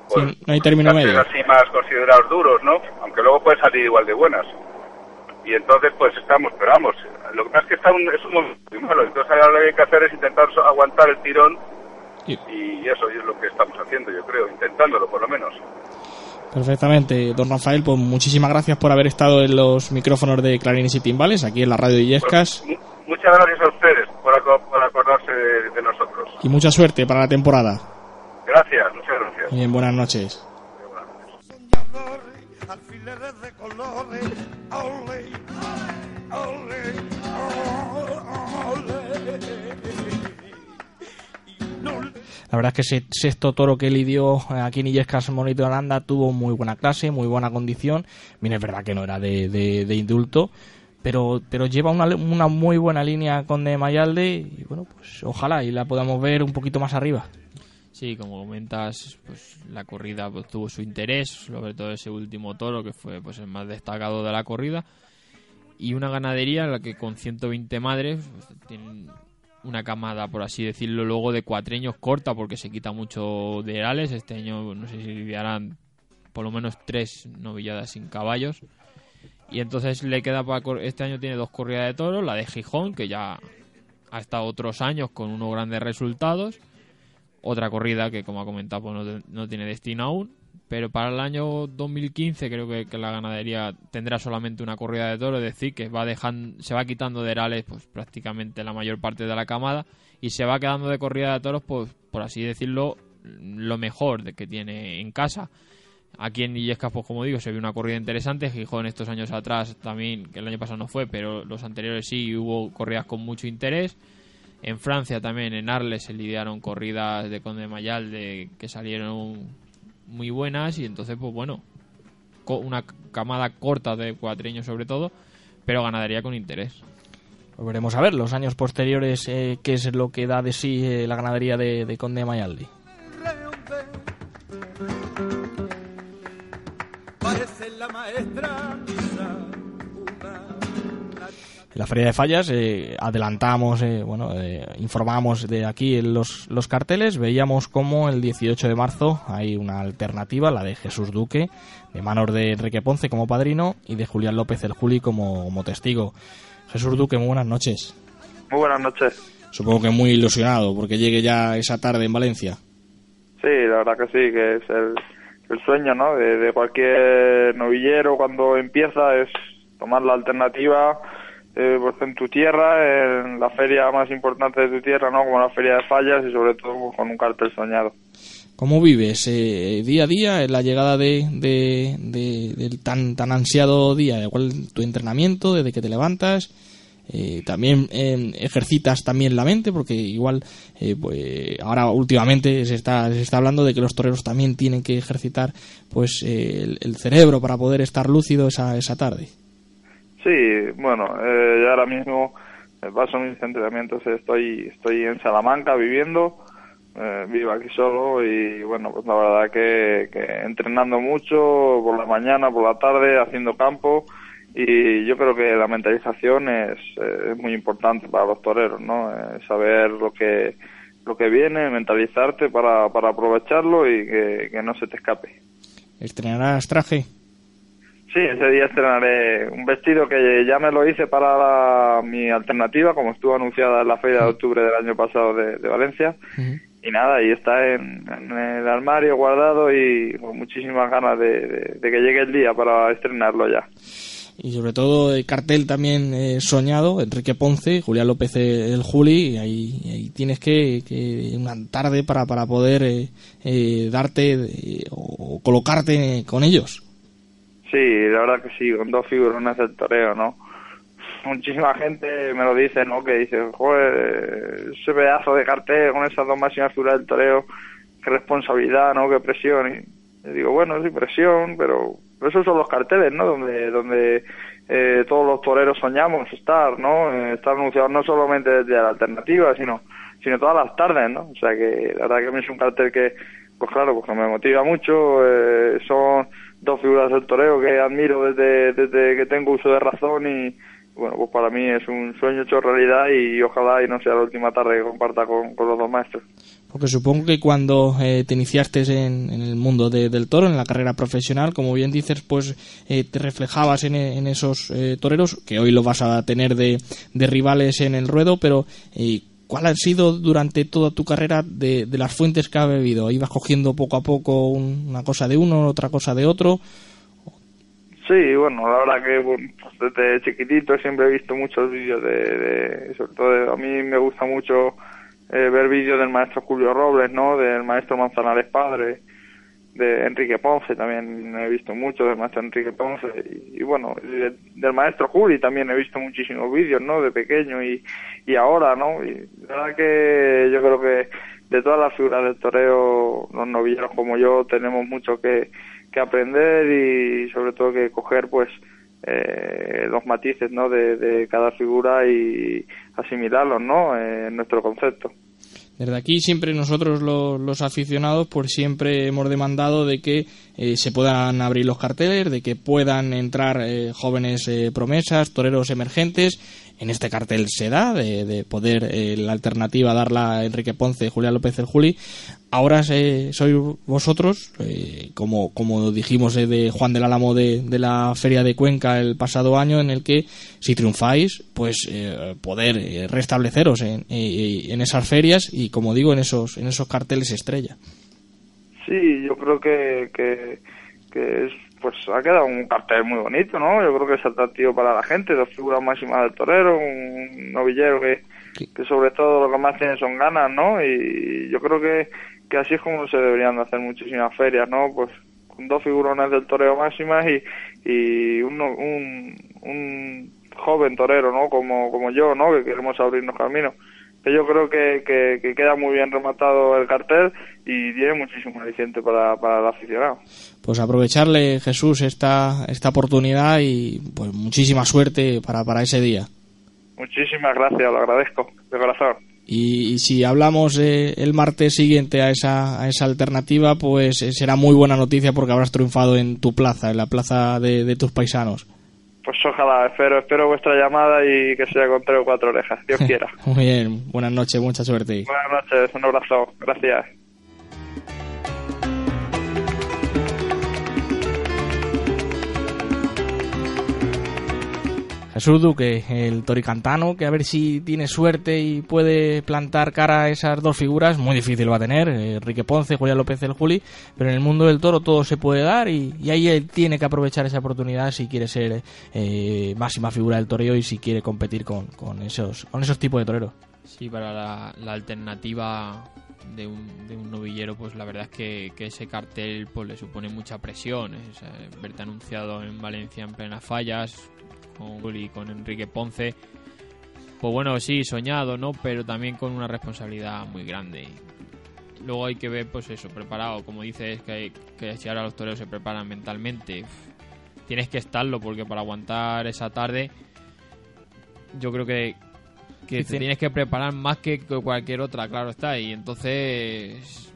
Sí, no hay término que medio. así más considerados duros, ¿no? Aunque luego pueden salir igual de buenas. Y entonces pues estamos, pero vamos, lo que pasa es que está un, es un momento muy malo, entonces ahora lo que hay que hacer es intentar aguantar el tirón y eso es lo que estamos haciendo, yo creo, intentándolo por lo menos. Perfectamente, don Rafael, pues muchísimas gracias por haber estado en los micrófonos de Clarines y Timbales, aquí en la radio de Illescas, Mu- Muchas gracias a ustedes por, aco- por acordarse de, de nosotros. y mucha suerte para la temporada. Gracias, muchas gracias. Bien, buenas noches. alfileres de colores, La verdad es que ese sexto toro que lidió eh, aquí en Illescas Monito de tuvo muy buena clase, muy buena condición. Bien, es verdad que no era de, de- de indulto, pero, pero lleva una, una muy buena línea con de Mayalde y bueno, pues ojalá y la podamos ver un poquito más arriba. Sí, como comentas, pues la corrida pues, tuvo su interés, sobre todo ese último toro que fue pues el más destacado de la corrida y una ganadería en la que con 120 madres pues, una camada, por así decirlo, luego de cuatreños corta porque se quita mucho de herales. Este año no sé si lidiarán por lo menos tres novilladas sin caballos. Y entonces le queda para este año tiene dos corridas de toros, la de Gijón, que ya ha estado otros años con unos grandes resultados. Otra corrida que, como ha comentado, pues no, no tiene destino aún. Pero para el año 2015 creo que, que la ganadería tendrá solamente una corrida de toro, es decir, que va dejando, se va quitando de herales pues prácticamente la mayor parte de la camada y se va quedando de corrida de toros, pues por así decirlo, lo mejor de que tiene en casa. Aquí en Illescas, pues como digo, se ve una corrida interesante. Gijón estos años atrás también, que el año pasado no fue, pero los anteriores sí hubo corridas con mucho interés. En Francia también, en Arles, se lidiaron corridas de Conde Mayal de, que salieron muy buenas y entonces, pues bueno, co- una camada corta de cuatreños sobre todo, pero ganadería con interés. Pues veremos a ver los años posteriores eh, qué es lo que da de sí eh, la ganadería de, de Conde de Mayalde. parece la maestra la Feria de Fallas eh, adelantamos, eh, bueno, eh, informamos de aquí en los, los carteles, veíamos como el 18 de marzo hay una alternativa, la de Jesús Duque, de manos de Enrique Ponce como padrino y de Julián López el Juli como, como testigo. Jesús Duque, muy buenas noches. Muy buenas noches. Supongo que muy ilusionado porque llegue ya esa tarde en Valencia. Sí, la verdad que sí, que es el, el sueño, ¿no? De, de cualquier novillero cuando empieza es tomar la alternativa eh, pues en tu tierra, en la feria más importante de tu tierra, ¿no? Como la feria de fallas y sobre todo con un cartel soñado. ¿Cómo vives eh, día a día en la llegada de, de- de- del tan, tan ansiado día? ¿Cuál tu entrenamiento desde que te levantas? Eh, también eh, ejercitas también la mente porque igual eh, pues, ahora últimamente se está, se está hablando de que los toreros también tienen que ejercitar pues eh, el, el cerebro para poder estar lúcido esa, esa tarde. Sí, bueno, eh, ahora mismo me paso mis entrenamientos, estoy, estoy en Salamanca viviendo eh, vivo aquí solo y bueno, pues la verdad que, entrenando mucho por la mañana, por la tarde, haciendo campo y yo creo que la mentalización es, eh, es muy importante para los toreros, ¿no? Eh, saber lo que lo que viene, mentalizarte para, para aprovecharlo y que, que no se te escape. ¿Estrenarás traje? Sí, ese día estrenaré un vestido que ya me lo hice para la- mi alternativa, como estuvo anunciada en la feria de octubre del año pasado de, de Valencia. Y nada, y está en, en el armario guardado y con muchísimas ganas de, de- de que llegue el día para estrenarlo ya. Y sobre todo el cartel también eh, soñado, Enrique Ponce, Julián López eh, el Juli, y ahí, ahí tienes que, que una tarde para, para poder eh, eh, darte o colocarte con ellos. Sí, la verdad que sí, con dos figurones del toreo, ¿no? Muchísima gente me lo dice, ¿no? Que dice, joder, ese pedazo de cartel con esas dos máximas figuras del toreo, qué responsabilidad, ¿no? Qué presión. Y yo digo, bueno, sí, presión, pero, esos son los carteles, ¿no? Donde, donde eh, todos los toreros soñamos estar, ¿no? Eh, estar anunciados no solamente desde la alternativa, sino, sino todas las tardes, ¿no? O sea que la verdad que a mí es un cartel que, pues claro, pues que me motiva mucho, eh, son dos figuras del toreo que admiro desde, desde que tengo uso de razón y bueno, pues para mí es un sueño hecho realidad y ojalá y no sea la última tarde que comparta con, con los dos maestros. Porque supongo que cuando eh, te iniciaste en, en el mundo de- del toro, en la carrera profesional, como bien dices, pues eh, te reflejabas en, e- en esos eh, toreros, que hoy lo vas a tener de, de rivales en el ruedo, pero eh, ¿cuál ha sido durante toda tu carrera de, de las fuentes que has bebido? ¿Ibas cogiendo poco a poco un- una cosa de uno, otra cosa de otro? Sí, bueno, la verdad que bueno, desde chiquitito siempre he visto muchos vídeos de, de- sobre todo de- a mí me gusta mucho eh, ver vídeos del maestro Julio Robles, ¿no? Del maestro Manzanares Padre, de Enrique Ponce también he visto mucho del maestro Enrique Ponce y, bueno, del maestro Juli también he visto muchísimos vídeos, ¿no? De pequeño y, y ahora, ¿no? Y la verdad que yo creo que de todas las figuras del toreo, los novilleros como yo tenemos mucho que, que aprender y sobre todo que coger pues eh, los matices ¿no? de cada figura y asimilarlos ¿no? en nuestro concepto. Desde aquí siempre nosotros lo- los aficionados pues siempre hemos demandado de que eh, se puedan abrir los carteles, de que puedan entrar eh, jóvenes eh, promesas, toreros emergentes. En este cartel se da de, de poder eh, la alternativa darla a Enrique Ponce, Julián López el Juli. Ahora eh, sois vosotros, eh, como, como dijimos eh, de Juan del Álamo de, de la Feria de Cuenca el pasado año, en el que si triunfáis, pues eh, poder restableceros en, en esas ferias y, como digo, en esos, en esos carteles estrella. Sí, yo creo que, que, que es, pues ha quedado un cartel muy bonito, ¿no? Yo creo que es atractivo para la gente, dos figuras máximas del torero, un novillero que, que sobre todo lo que más tiene son ganas, ¿no? Y yo creo que, que así es como se deberían de hacer muchísimas ferias, ¿no? Pues con dos figurones del torero máximas y, y un, un, un joven torero, ¿no? Como, como yo, ¿no? Que queremos abrirnos camino que yo creo que, que, que queda muy bien rematado el cartel y tiene muchísimo aliciente para, para el aficionado. Pues aprovecharle, Jesús, esta, esta oportunidad y pues muchísima suerte para, para ese día. Muchísimas gracias, lo agradezco de corazón. Y, y si hablamos eh, el martes siguiente a esa, a esa alternativa, pues eh, será muy buena noticia porque habrás triunfado en tu plaza, en la plaza de, de tus paisanos. Pues ojalá, espero, espero vuestra llamada y que sea con tres o cuatro orejas, Dios [laughs] quiera. Muy bien, buenas noches, mucha suerte. Buenas noches, un abrazo, gracias. Jesús Duque, el toricantano, que a ver si tiene suerte y puede plantar cara a esas dos figuras, muy difícil va a tener, eh, Enrique Ponce, Julián López el Juli, pero en el mundo del toro todo se puede dar y, y ahí él tiene que aprovechar esa oportunidad si quiere ser eh, máxima figura del toreo y si quiere competir con, con esos, con esos tipos de toreros. Sí, para la, alternativa de un, de un novillero, pues la verdad es que, que ese cartel pues le supone mucha presión. Es, eh, verte anunciado en Valencia en plenas fallas, con y con Enrique Ponce. Pues bueno, sí, soñado, ¿no? Pero también con una responsabilidad muy grande. Luego hay que ver, pues eso, preparado. Como dices, que, hay- que si ahora los toreros se preparan mentalmente, uf, tienes que estarlo, porque para aguantar esa tarde, yo creo que que te tienes que preparar más que cualquier otra, claro está, y entonces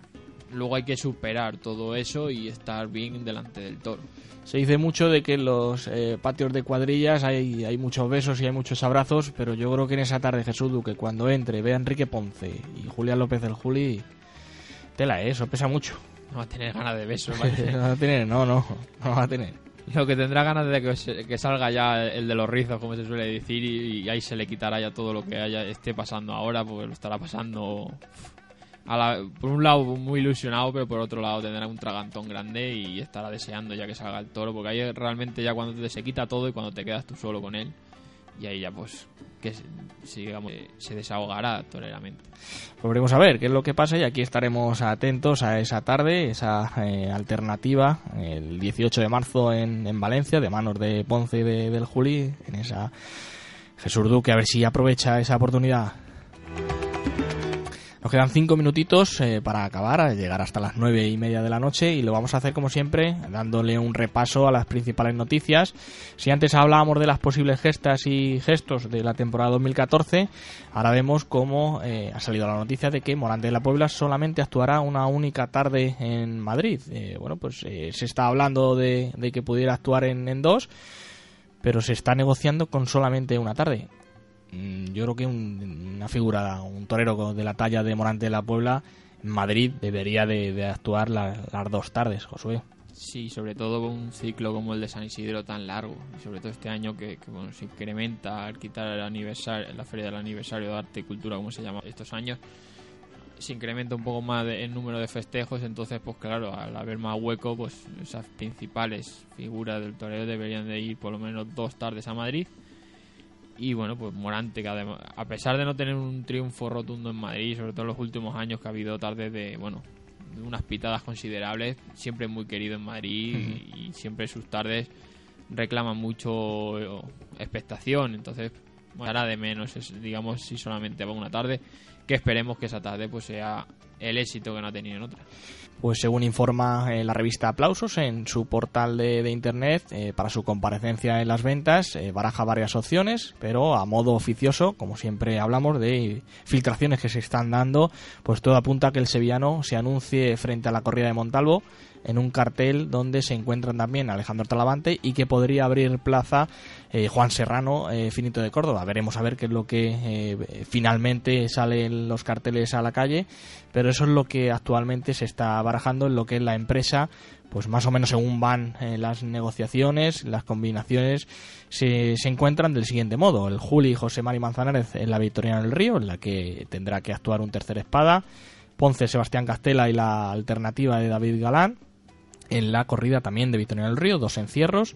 luego hay que superar todo eso y estar bien delante del toro. Se dice mucho de que en los eh, patios de cuadrillas hay, hay muchos besos y hay muchos abrazos, pero yo creo que en esa tarde Jesús Duque, cuando entre, ve a Enrique Ponce y Julián López del Juli, tela, ¿eh? eso pesa mucho. No va a tener ganas de besos. [laughs] no va a tener, no, no, no va a tener. Lo que tendrá ganas de que, que, salga ya el de los rizos, como se suele decir, y, y, ahí se le quitará ya todo lo que haya esté pasando ahora, porque lo estará pasando por un lado muy ilusionado, pero por otro lado tendrá un tragantón grande y estará deseando ya que salga el toro, porque ahí realmente ya cuando te se quita todo y cuando te quedas tú solo con él, y ahí ya pues que digamos, se desahogará toleramente. Pues veremos a ver qué es lo que pasa y aquí estaremos atentos a esa tarde, esa eh, alternativa, el 18 de marzo en, en, Valencia, de manos de Ponce y de, del Juli, en esa Jesús Duque, a ver si aprovecha esa oportunidad. Nos quedan cinco minutitos eh, para acabar, llegar hasta las nueve y media de la noche y lo vamos a hacer como siempre, dándole un repaso a las principales noticias. Si antes hablábamos de las posibles gestas y gestos de la temporada 2014, ahora vemos cómo eh, ha salido la noticia de que Morante de la Puebla solamente actuará una única tarde en Madrid. Eh, bueno, pues se está hablando de, que pudiera actuar en dos, pero se está negociando con solamente una tarde. Mm, yo creo que una figura, un torero de la talla de Morante de la Puebla en Madrid debería de, actuar las dos tardes, Josué. Sí, sobre todo un ciclo como el de San Isidro tan largo, y sobre todo este año que, bueno, se incrementa al quitar el aniversario, la feria del aniversario de arte y cultura, como se llama estos años, se incrementa un poco más el número de festejos, entonces pues claro, al haber más hueco, pues esas principales figuras del torero deberían de ir por lo menos dos tardes a Madrid y bueno, pues Morante, que además, a pesar de no tener un triunfo rotundo en Madrid, sobre todo en los últimos años que ha habido tardes de, bueno, de unas pitadas considerables, siempre muy querido en Madrid y, siempre sus tardes reclaman mucho eh, expectación. Entonces, hará de menos, digamos, si solamente va una tarde, que esperemos que esa tarde pues sea el éxito que no ha tenido en otra. Pues según informa eh, la revista Aplausos en su portal de, internet, eh, para su comparecencia en las ventas eh, baraja varias opciones, pero a modo oficioso, como siempre hablamos de filtraciones que se están dando, pues todo apunta a que el sevillano se anuncie frente a la corrida de Montalvo en un cartel donde se encuentran también Alejandro Talavante y que podría abrir plaza Juan Serrano, finito de Córdoba. Veremos a ver qué es lo que finalmente salen los carteles a la calle, pero eso es lo que actualmente se está barajando en lo que es la empresa, pues más o menos según van eh, las negociaciones, las combinaciones, se, se, encuentran del siguiente modo. El Juli José Mari Manzanares en la Victoriana del Río, en la que tendrá que actuar un tercer espada. Ponce Sebastián Castela y la alternativa de David Galán. En la corrida también de Victoriana del Río, dos encierros.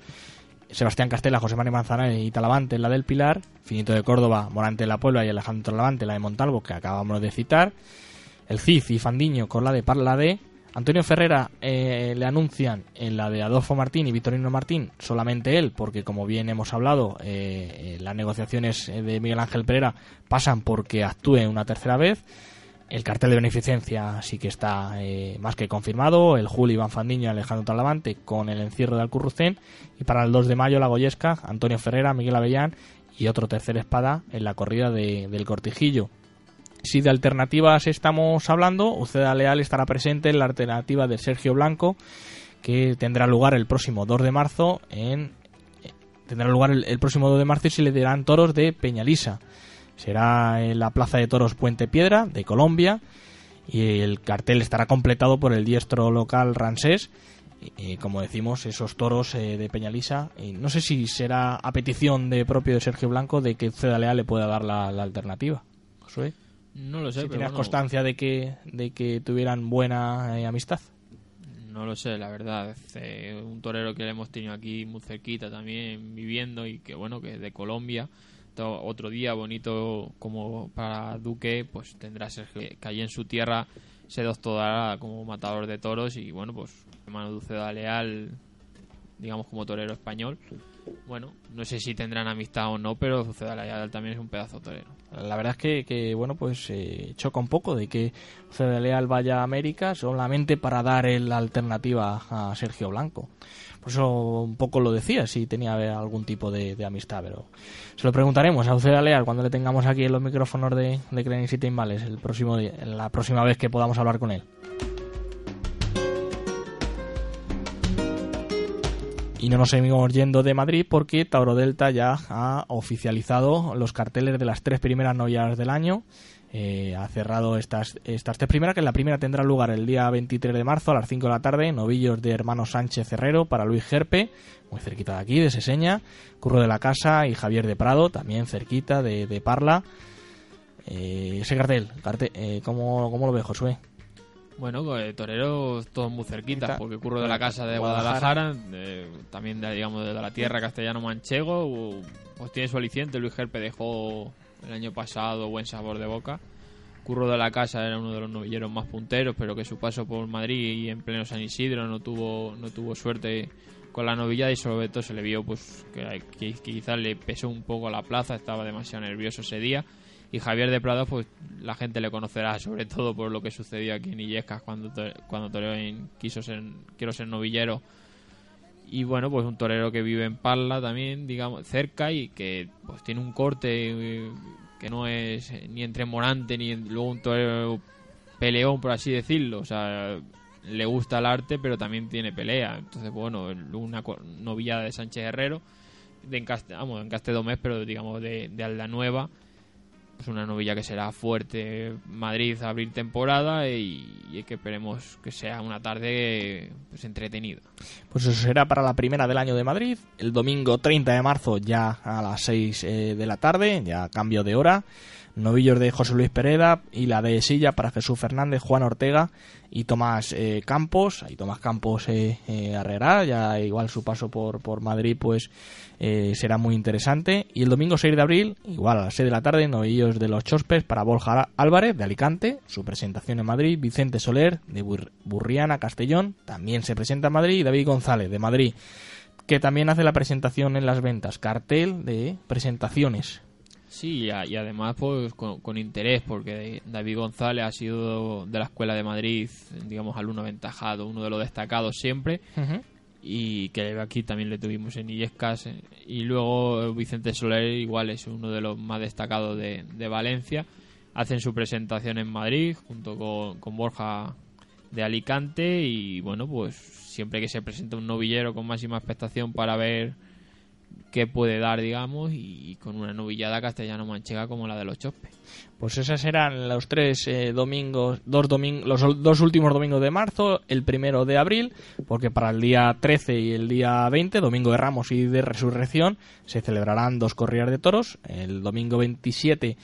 Sebastián Castela, José María Manzanares y Talavante en la del Pilar. Finito de Córdoba, Morante de la Puebla y Alejandro Talavante la de Montalvo, que acabamos de citar el CIF y Fandiño con la de Parla de Antonio Ferrera eh, le anuncian en la de Adolfo Martín y Vitorino Martín solamente él, porque como bien hemos hablado, eh, eh, las negociaciones de Miguel Ángel Pereira pasan porque actúe una tercera vez. El cartel de beneficencia sí que está más que confirmado. El Juli, Iván Fandiño y Alejandro Talavante con el encierro de Alcurrucén. Y para el 2 de mayo, la Goyesca, Antonio Ferrera, Miguel Avellán y otro tercer espada en la corrida del Cortijillo. Si de alternativas estamos hablando, Uceda Leal estará presente en la alternativa de Sergio Blanco, que tendrá lugar el próximo 2 de marzo en tendrá lugar el, próximo 2 de marzo y se le dirán toros de Peñalisa. Será en la Plaza de Toros Puente Piedra de Colombia y el cartel estará completado por el diestro local Ransés. Y, como decimos, esos toros eh, de Peñalisa. Y no sé si será a petición de propio de Sergio Blanco de que Uceda Leal le pueda dar la, alternativa. Josué. No lo sé. Si tenías constancia de que, de que tuvieran buena eh, amistad. No lo sé, la verdad. Eh, un torero que le hemos tenido aquí muy cerquita también viviendo y que bueno, que es de Colombia. Otro día bonito como para Duque, pues tendrá que allí en su tierra se doctorará como matador de toros y bueno, pues hermano Dulce Leal digamos, como torero español. Bueno, no sé si tendrán amistad o no, pero Ceda Leal también es un pedazo torero. La verdad es que, que bueno, pues eh, choca un poco de que Ceda Leal vaya a América solamente para dar la alternativa a Sergio Blanco. Por eso un poco lo decía, si tenía algún tipo de, amistad, pero se lo preguntaremos a Uceda Leal cuando le tengamos aquí en los micrófonos de, de Clean City el próximo, la próxima vez que podamos hablar con él. Y no nos seguimos yendo de Madrid porque Tauro Delta ya ha oficializado los carteles de las tres primeras novias del año. Eh, ha cerrado estas, estas tres primeras, que la primera tendrá lugar el día 23 de marzo a las 5 de la tarde, novillos de hermano Sánchez Herrero para Luis Gerpe, muy cerquita de aquí, de Seseña, Curro de la Casa y Javier de Prado, también cerquita de, Parla. Eh, ese cartel, cartel eh, ¿cómo, ¿cómo, lo ve Josué? Bueno, toreros todos muy cerquitas, porque curro de la casa de Guadalajara, también de, digamos de la tierra castellano-manchego, pues tiene su aliciente. Luis Gerpe dejó el año pasado buen sabor de boca. Curro de la casa era uno de los novilleros más punteros, pero que su paso por Madrid y en pleno San Isidro no tuvo no tuvo suerte con la novillada y sobre todo se le vio pues que, quizás le pesó un poco la plaza, estaba demasiado nervioso ese día y Javier de Prado, pues la gente le conocerá sobre todo por lo que sucedió aquí en Illescas cuando, cuando toreó en Quiso ser, Quiero ser novillero. Y bueno, pues un torero que vive en Parla también, digamos, cerca y que pues tiene un corte eh, que no es ni entremorante ni luego un torero peleón, por así decirlo. O sea, le gusta el arte, pero también tiene pelea. Entonces, bueno, una novillada de Sánchez Herrero, de Encaste, vamos, Encaste Domés, pero digamos de, de Alda Nueva es una novilla que será fuerte Madrid a abrir temporada y, que esperemos que sea una tarde pues entretenida. Pues eso será para la primera del año de Madrid, el domingo 30 de marzo ya a las 6 eh, de la tarde, ya cambio de hora novillos de José Luis Pereda y la de Silla para Jesús Fernández, Juan Ortega y Tomás eh, Campos. Ahí Tomás Campos eh, eh ya igual su paso por, por Madrid pues eh, será muy interesante. Y el domingo 6 de abril, igual a las 6 de la tarde, novillos de los Chospes para Borja Álvarez de Alicante, su presentación en Madrid, Vicente Soler de Burriana, Castellón, también se presenta en Madrid y David González de Madrid que también hace la presentación en las ventas, cartel de presentaciones Sí, y, además pues con, interés, porque David González ha sido de la Escuela de Madrid, digamos, alumno aventajado, uno de los destacados siempre, y que aquí también le tuvimos en Illescas. Y luego Vicente Soler igual es uno de los más destacados de, Valencia. Hacen su presentación en Madrid junto con, con Borja de Alicante y bueno, pues siempre que se presenta un novillero con máxima expectación para ver que puede dar, digamos, y con una novillada castellano-manchega como la de los Chospes. Pues esos eran los tres eh, domingos, dos domingos, los dos últimos domingos de marzo, el primero de abril, porque para el día 13 y el día 20, domingo de Ramos y de Resurrección, se celebrarán dos corridas de toros. El domingo 27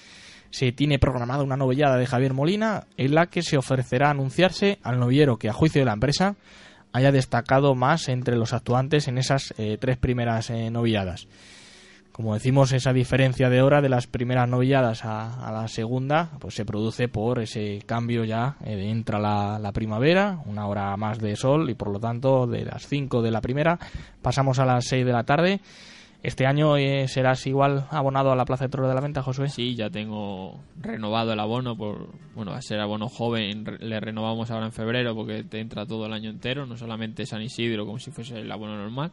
se tiene programada una novillada de Javier Molina, en la que se ofrecerá anunciarse al novillero que, a juicio de la empresa, haya destacado más entre los actuantes en esas eh, tres primeras eh, novilladas. Como decimos, esa diferencia de hora de las primeras novilladas a, la segunda, pues se produce por ese cambio ya, eh, entra la, la, primavera, una hora más de sol y por lo tanto de las 5 de la primera pasamos a las 6 de la tarde ¿Este año eh, serás igual abonado a la Plaza de Toro de la Venta, Josué? Sí, ya tengo renovado el abono por, bueno, a ser abono joven, le renovamos ahora en febrero porque te entra todo el año entero, no solamente San Isidro como si fuese el abono normal.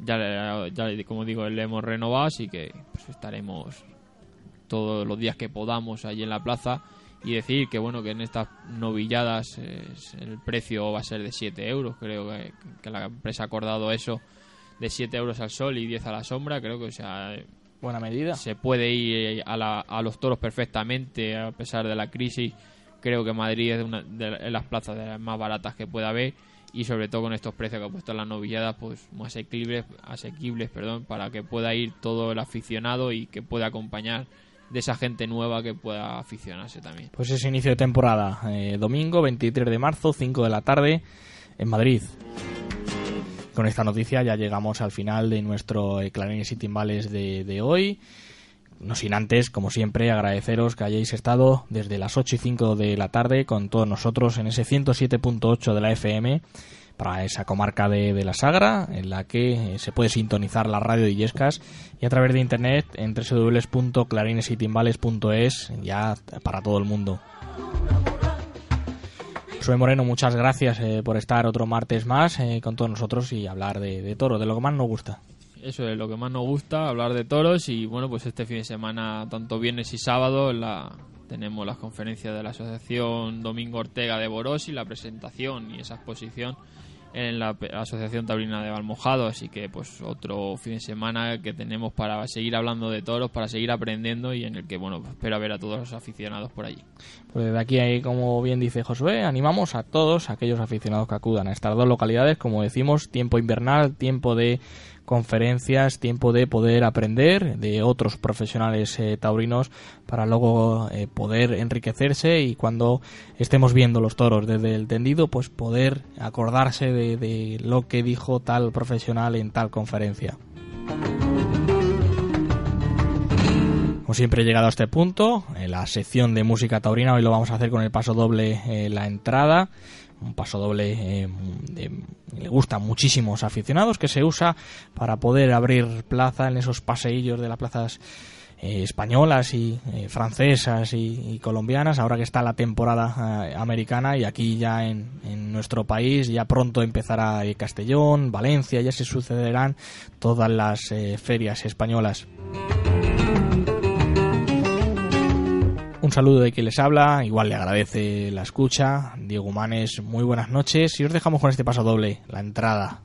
Ya, ya como digo, le hemos renovado, así que pues, estaremos todos los días que podamos allí en la plaza y decir que bueno que en estas novilladas el precio va a ser de 7 euros, creo que la empresa ha acordado eso de 7 euros al sol y 10 a la sombra, creo que o sea, buena medida. Se puede ir a, la, a los toros perfectamente a pesar de la crisis. Creo que Madrid es una de las plazas más baratas que pueda haber y sobre todo con estos precios que ha puesto las novilladas pues más asequibles, asequibles perdón, para que pueda ir todo el aficionado y que pueda acompañar de esa gente nueva que pueda aficionarse también. Pues ese inicio de temporada, eh, domingo 23 de marzo, 5 de la tarde en Madrid. Con esta noticia ya llegamos al final de nuestro eh, Clarines y Timbales de, hoy. No sin antes, como siempre, agradeceros que hayáis estado desde las 8 y 5 de la tarde con todos nosotros en ese 107.8 de la FM para esa comarca de, la Sagra, en la que eh, se puede sintonizar la radio de Illescas y a través de internet en www.clarinesitimbales.es ya para todo el mundo. Soy Moreno, muchas gracias eh, por estar otro martes más eh, con todos nosotros y hablar de, de toro, de lo que más nos gusta. Eso es lo que más nos gusta, hablar de toros y bueno, pues este fin de semana, tanto viernes y sábado, la, tenemos las conferencias de la Asociación Domingo Ortega de Boros y la presentación y esa exposición en la Asociación Taurina de Valmojado, así que pues otro fin de semana que tenemos para seguir hablando de toros, para seguir aprendiendo y en el que bueno, espero ver a todos los aficionados por allí. Pues desde aquí, ahí, como bien dice Josué, animamos a todos aquellos aficionados que acudan a estas dos localidades, como decimos, tiempo invernal, tiempo de conferencias, tiempo de poder aprender de otros profesionales eh, taurinos para luego eh, poder enriquecerse y cuando estemos viendo los toros desde el tendido, pues poder acordarse de, lo que dijo tal profesional en tal conferencia. Como siempre he llegado a este punto, la sección de música taurina, hoy lo vamos a hacer con el paso doble eh, la entrada un paso doble eh, de, le gusta a muchísimos aficionados que se usa para poder abrir plaza en esos paseillos de las plazas eh, españolas y eh, francesas y, colombianas ahora que está la temporada eh, americana y aquí ya en, en, nuestro país ya pronto empezará Castellón, Valencia, ya se sucederán todas las ferias españolas. Saludo de quien les habla, igual le agradece la escucha. Diego Manes, muy buenas noches y os dejamos con este paso doble, la entrada.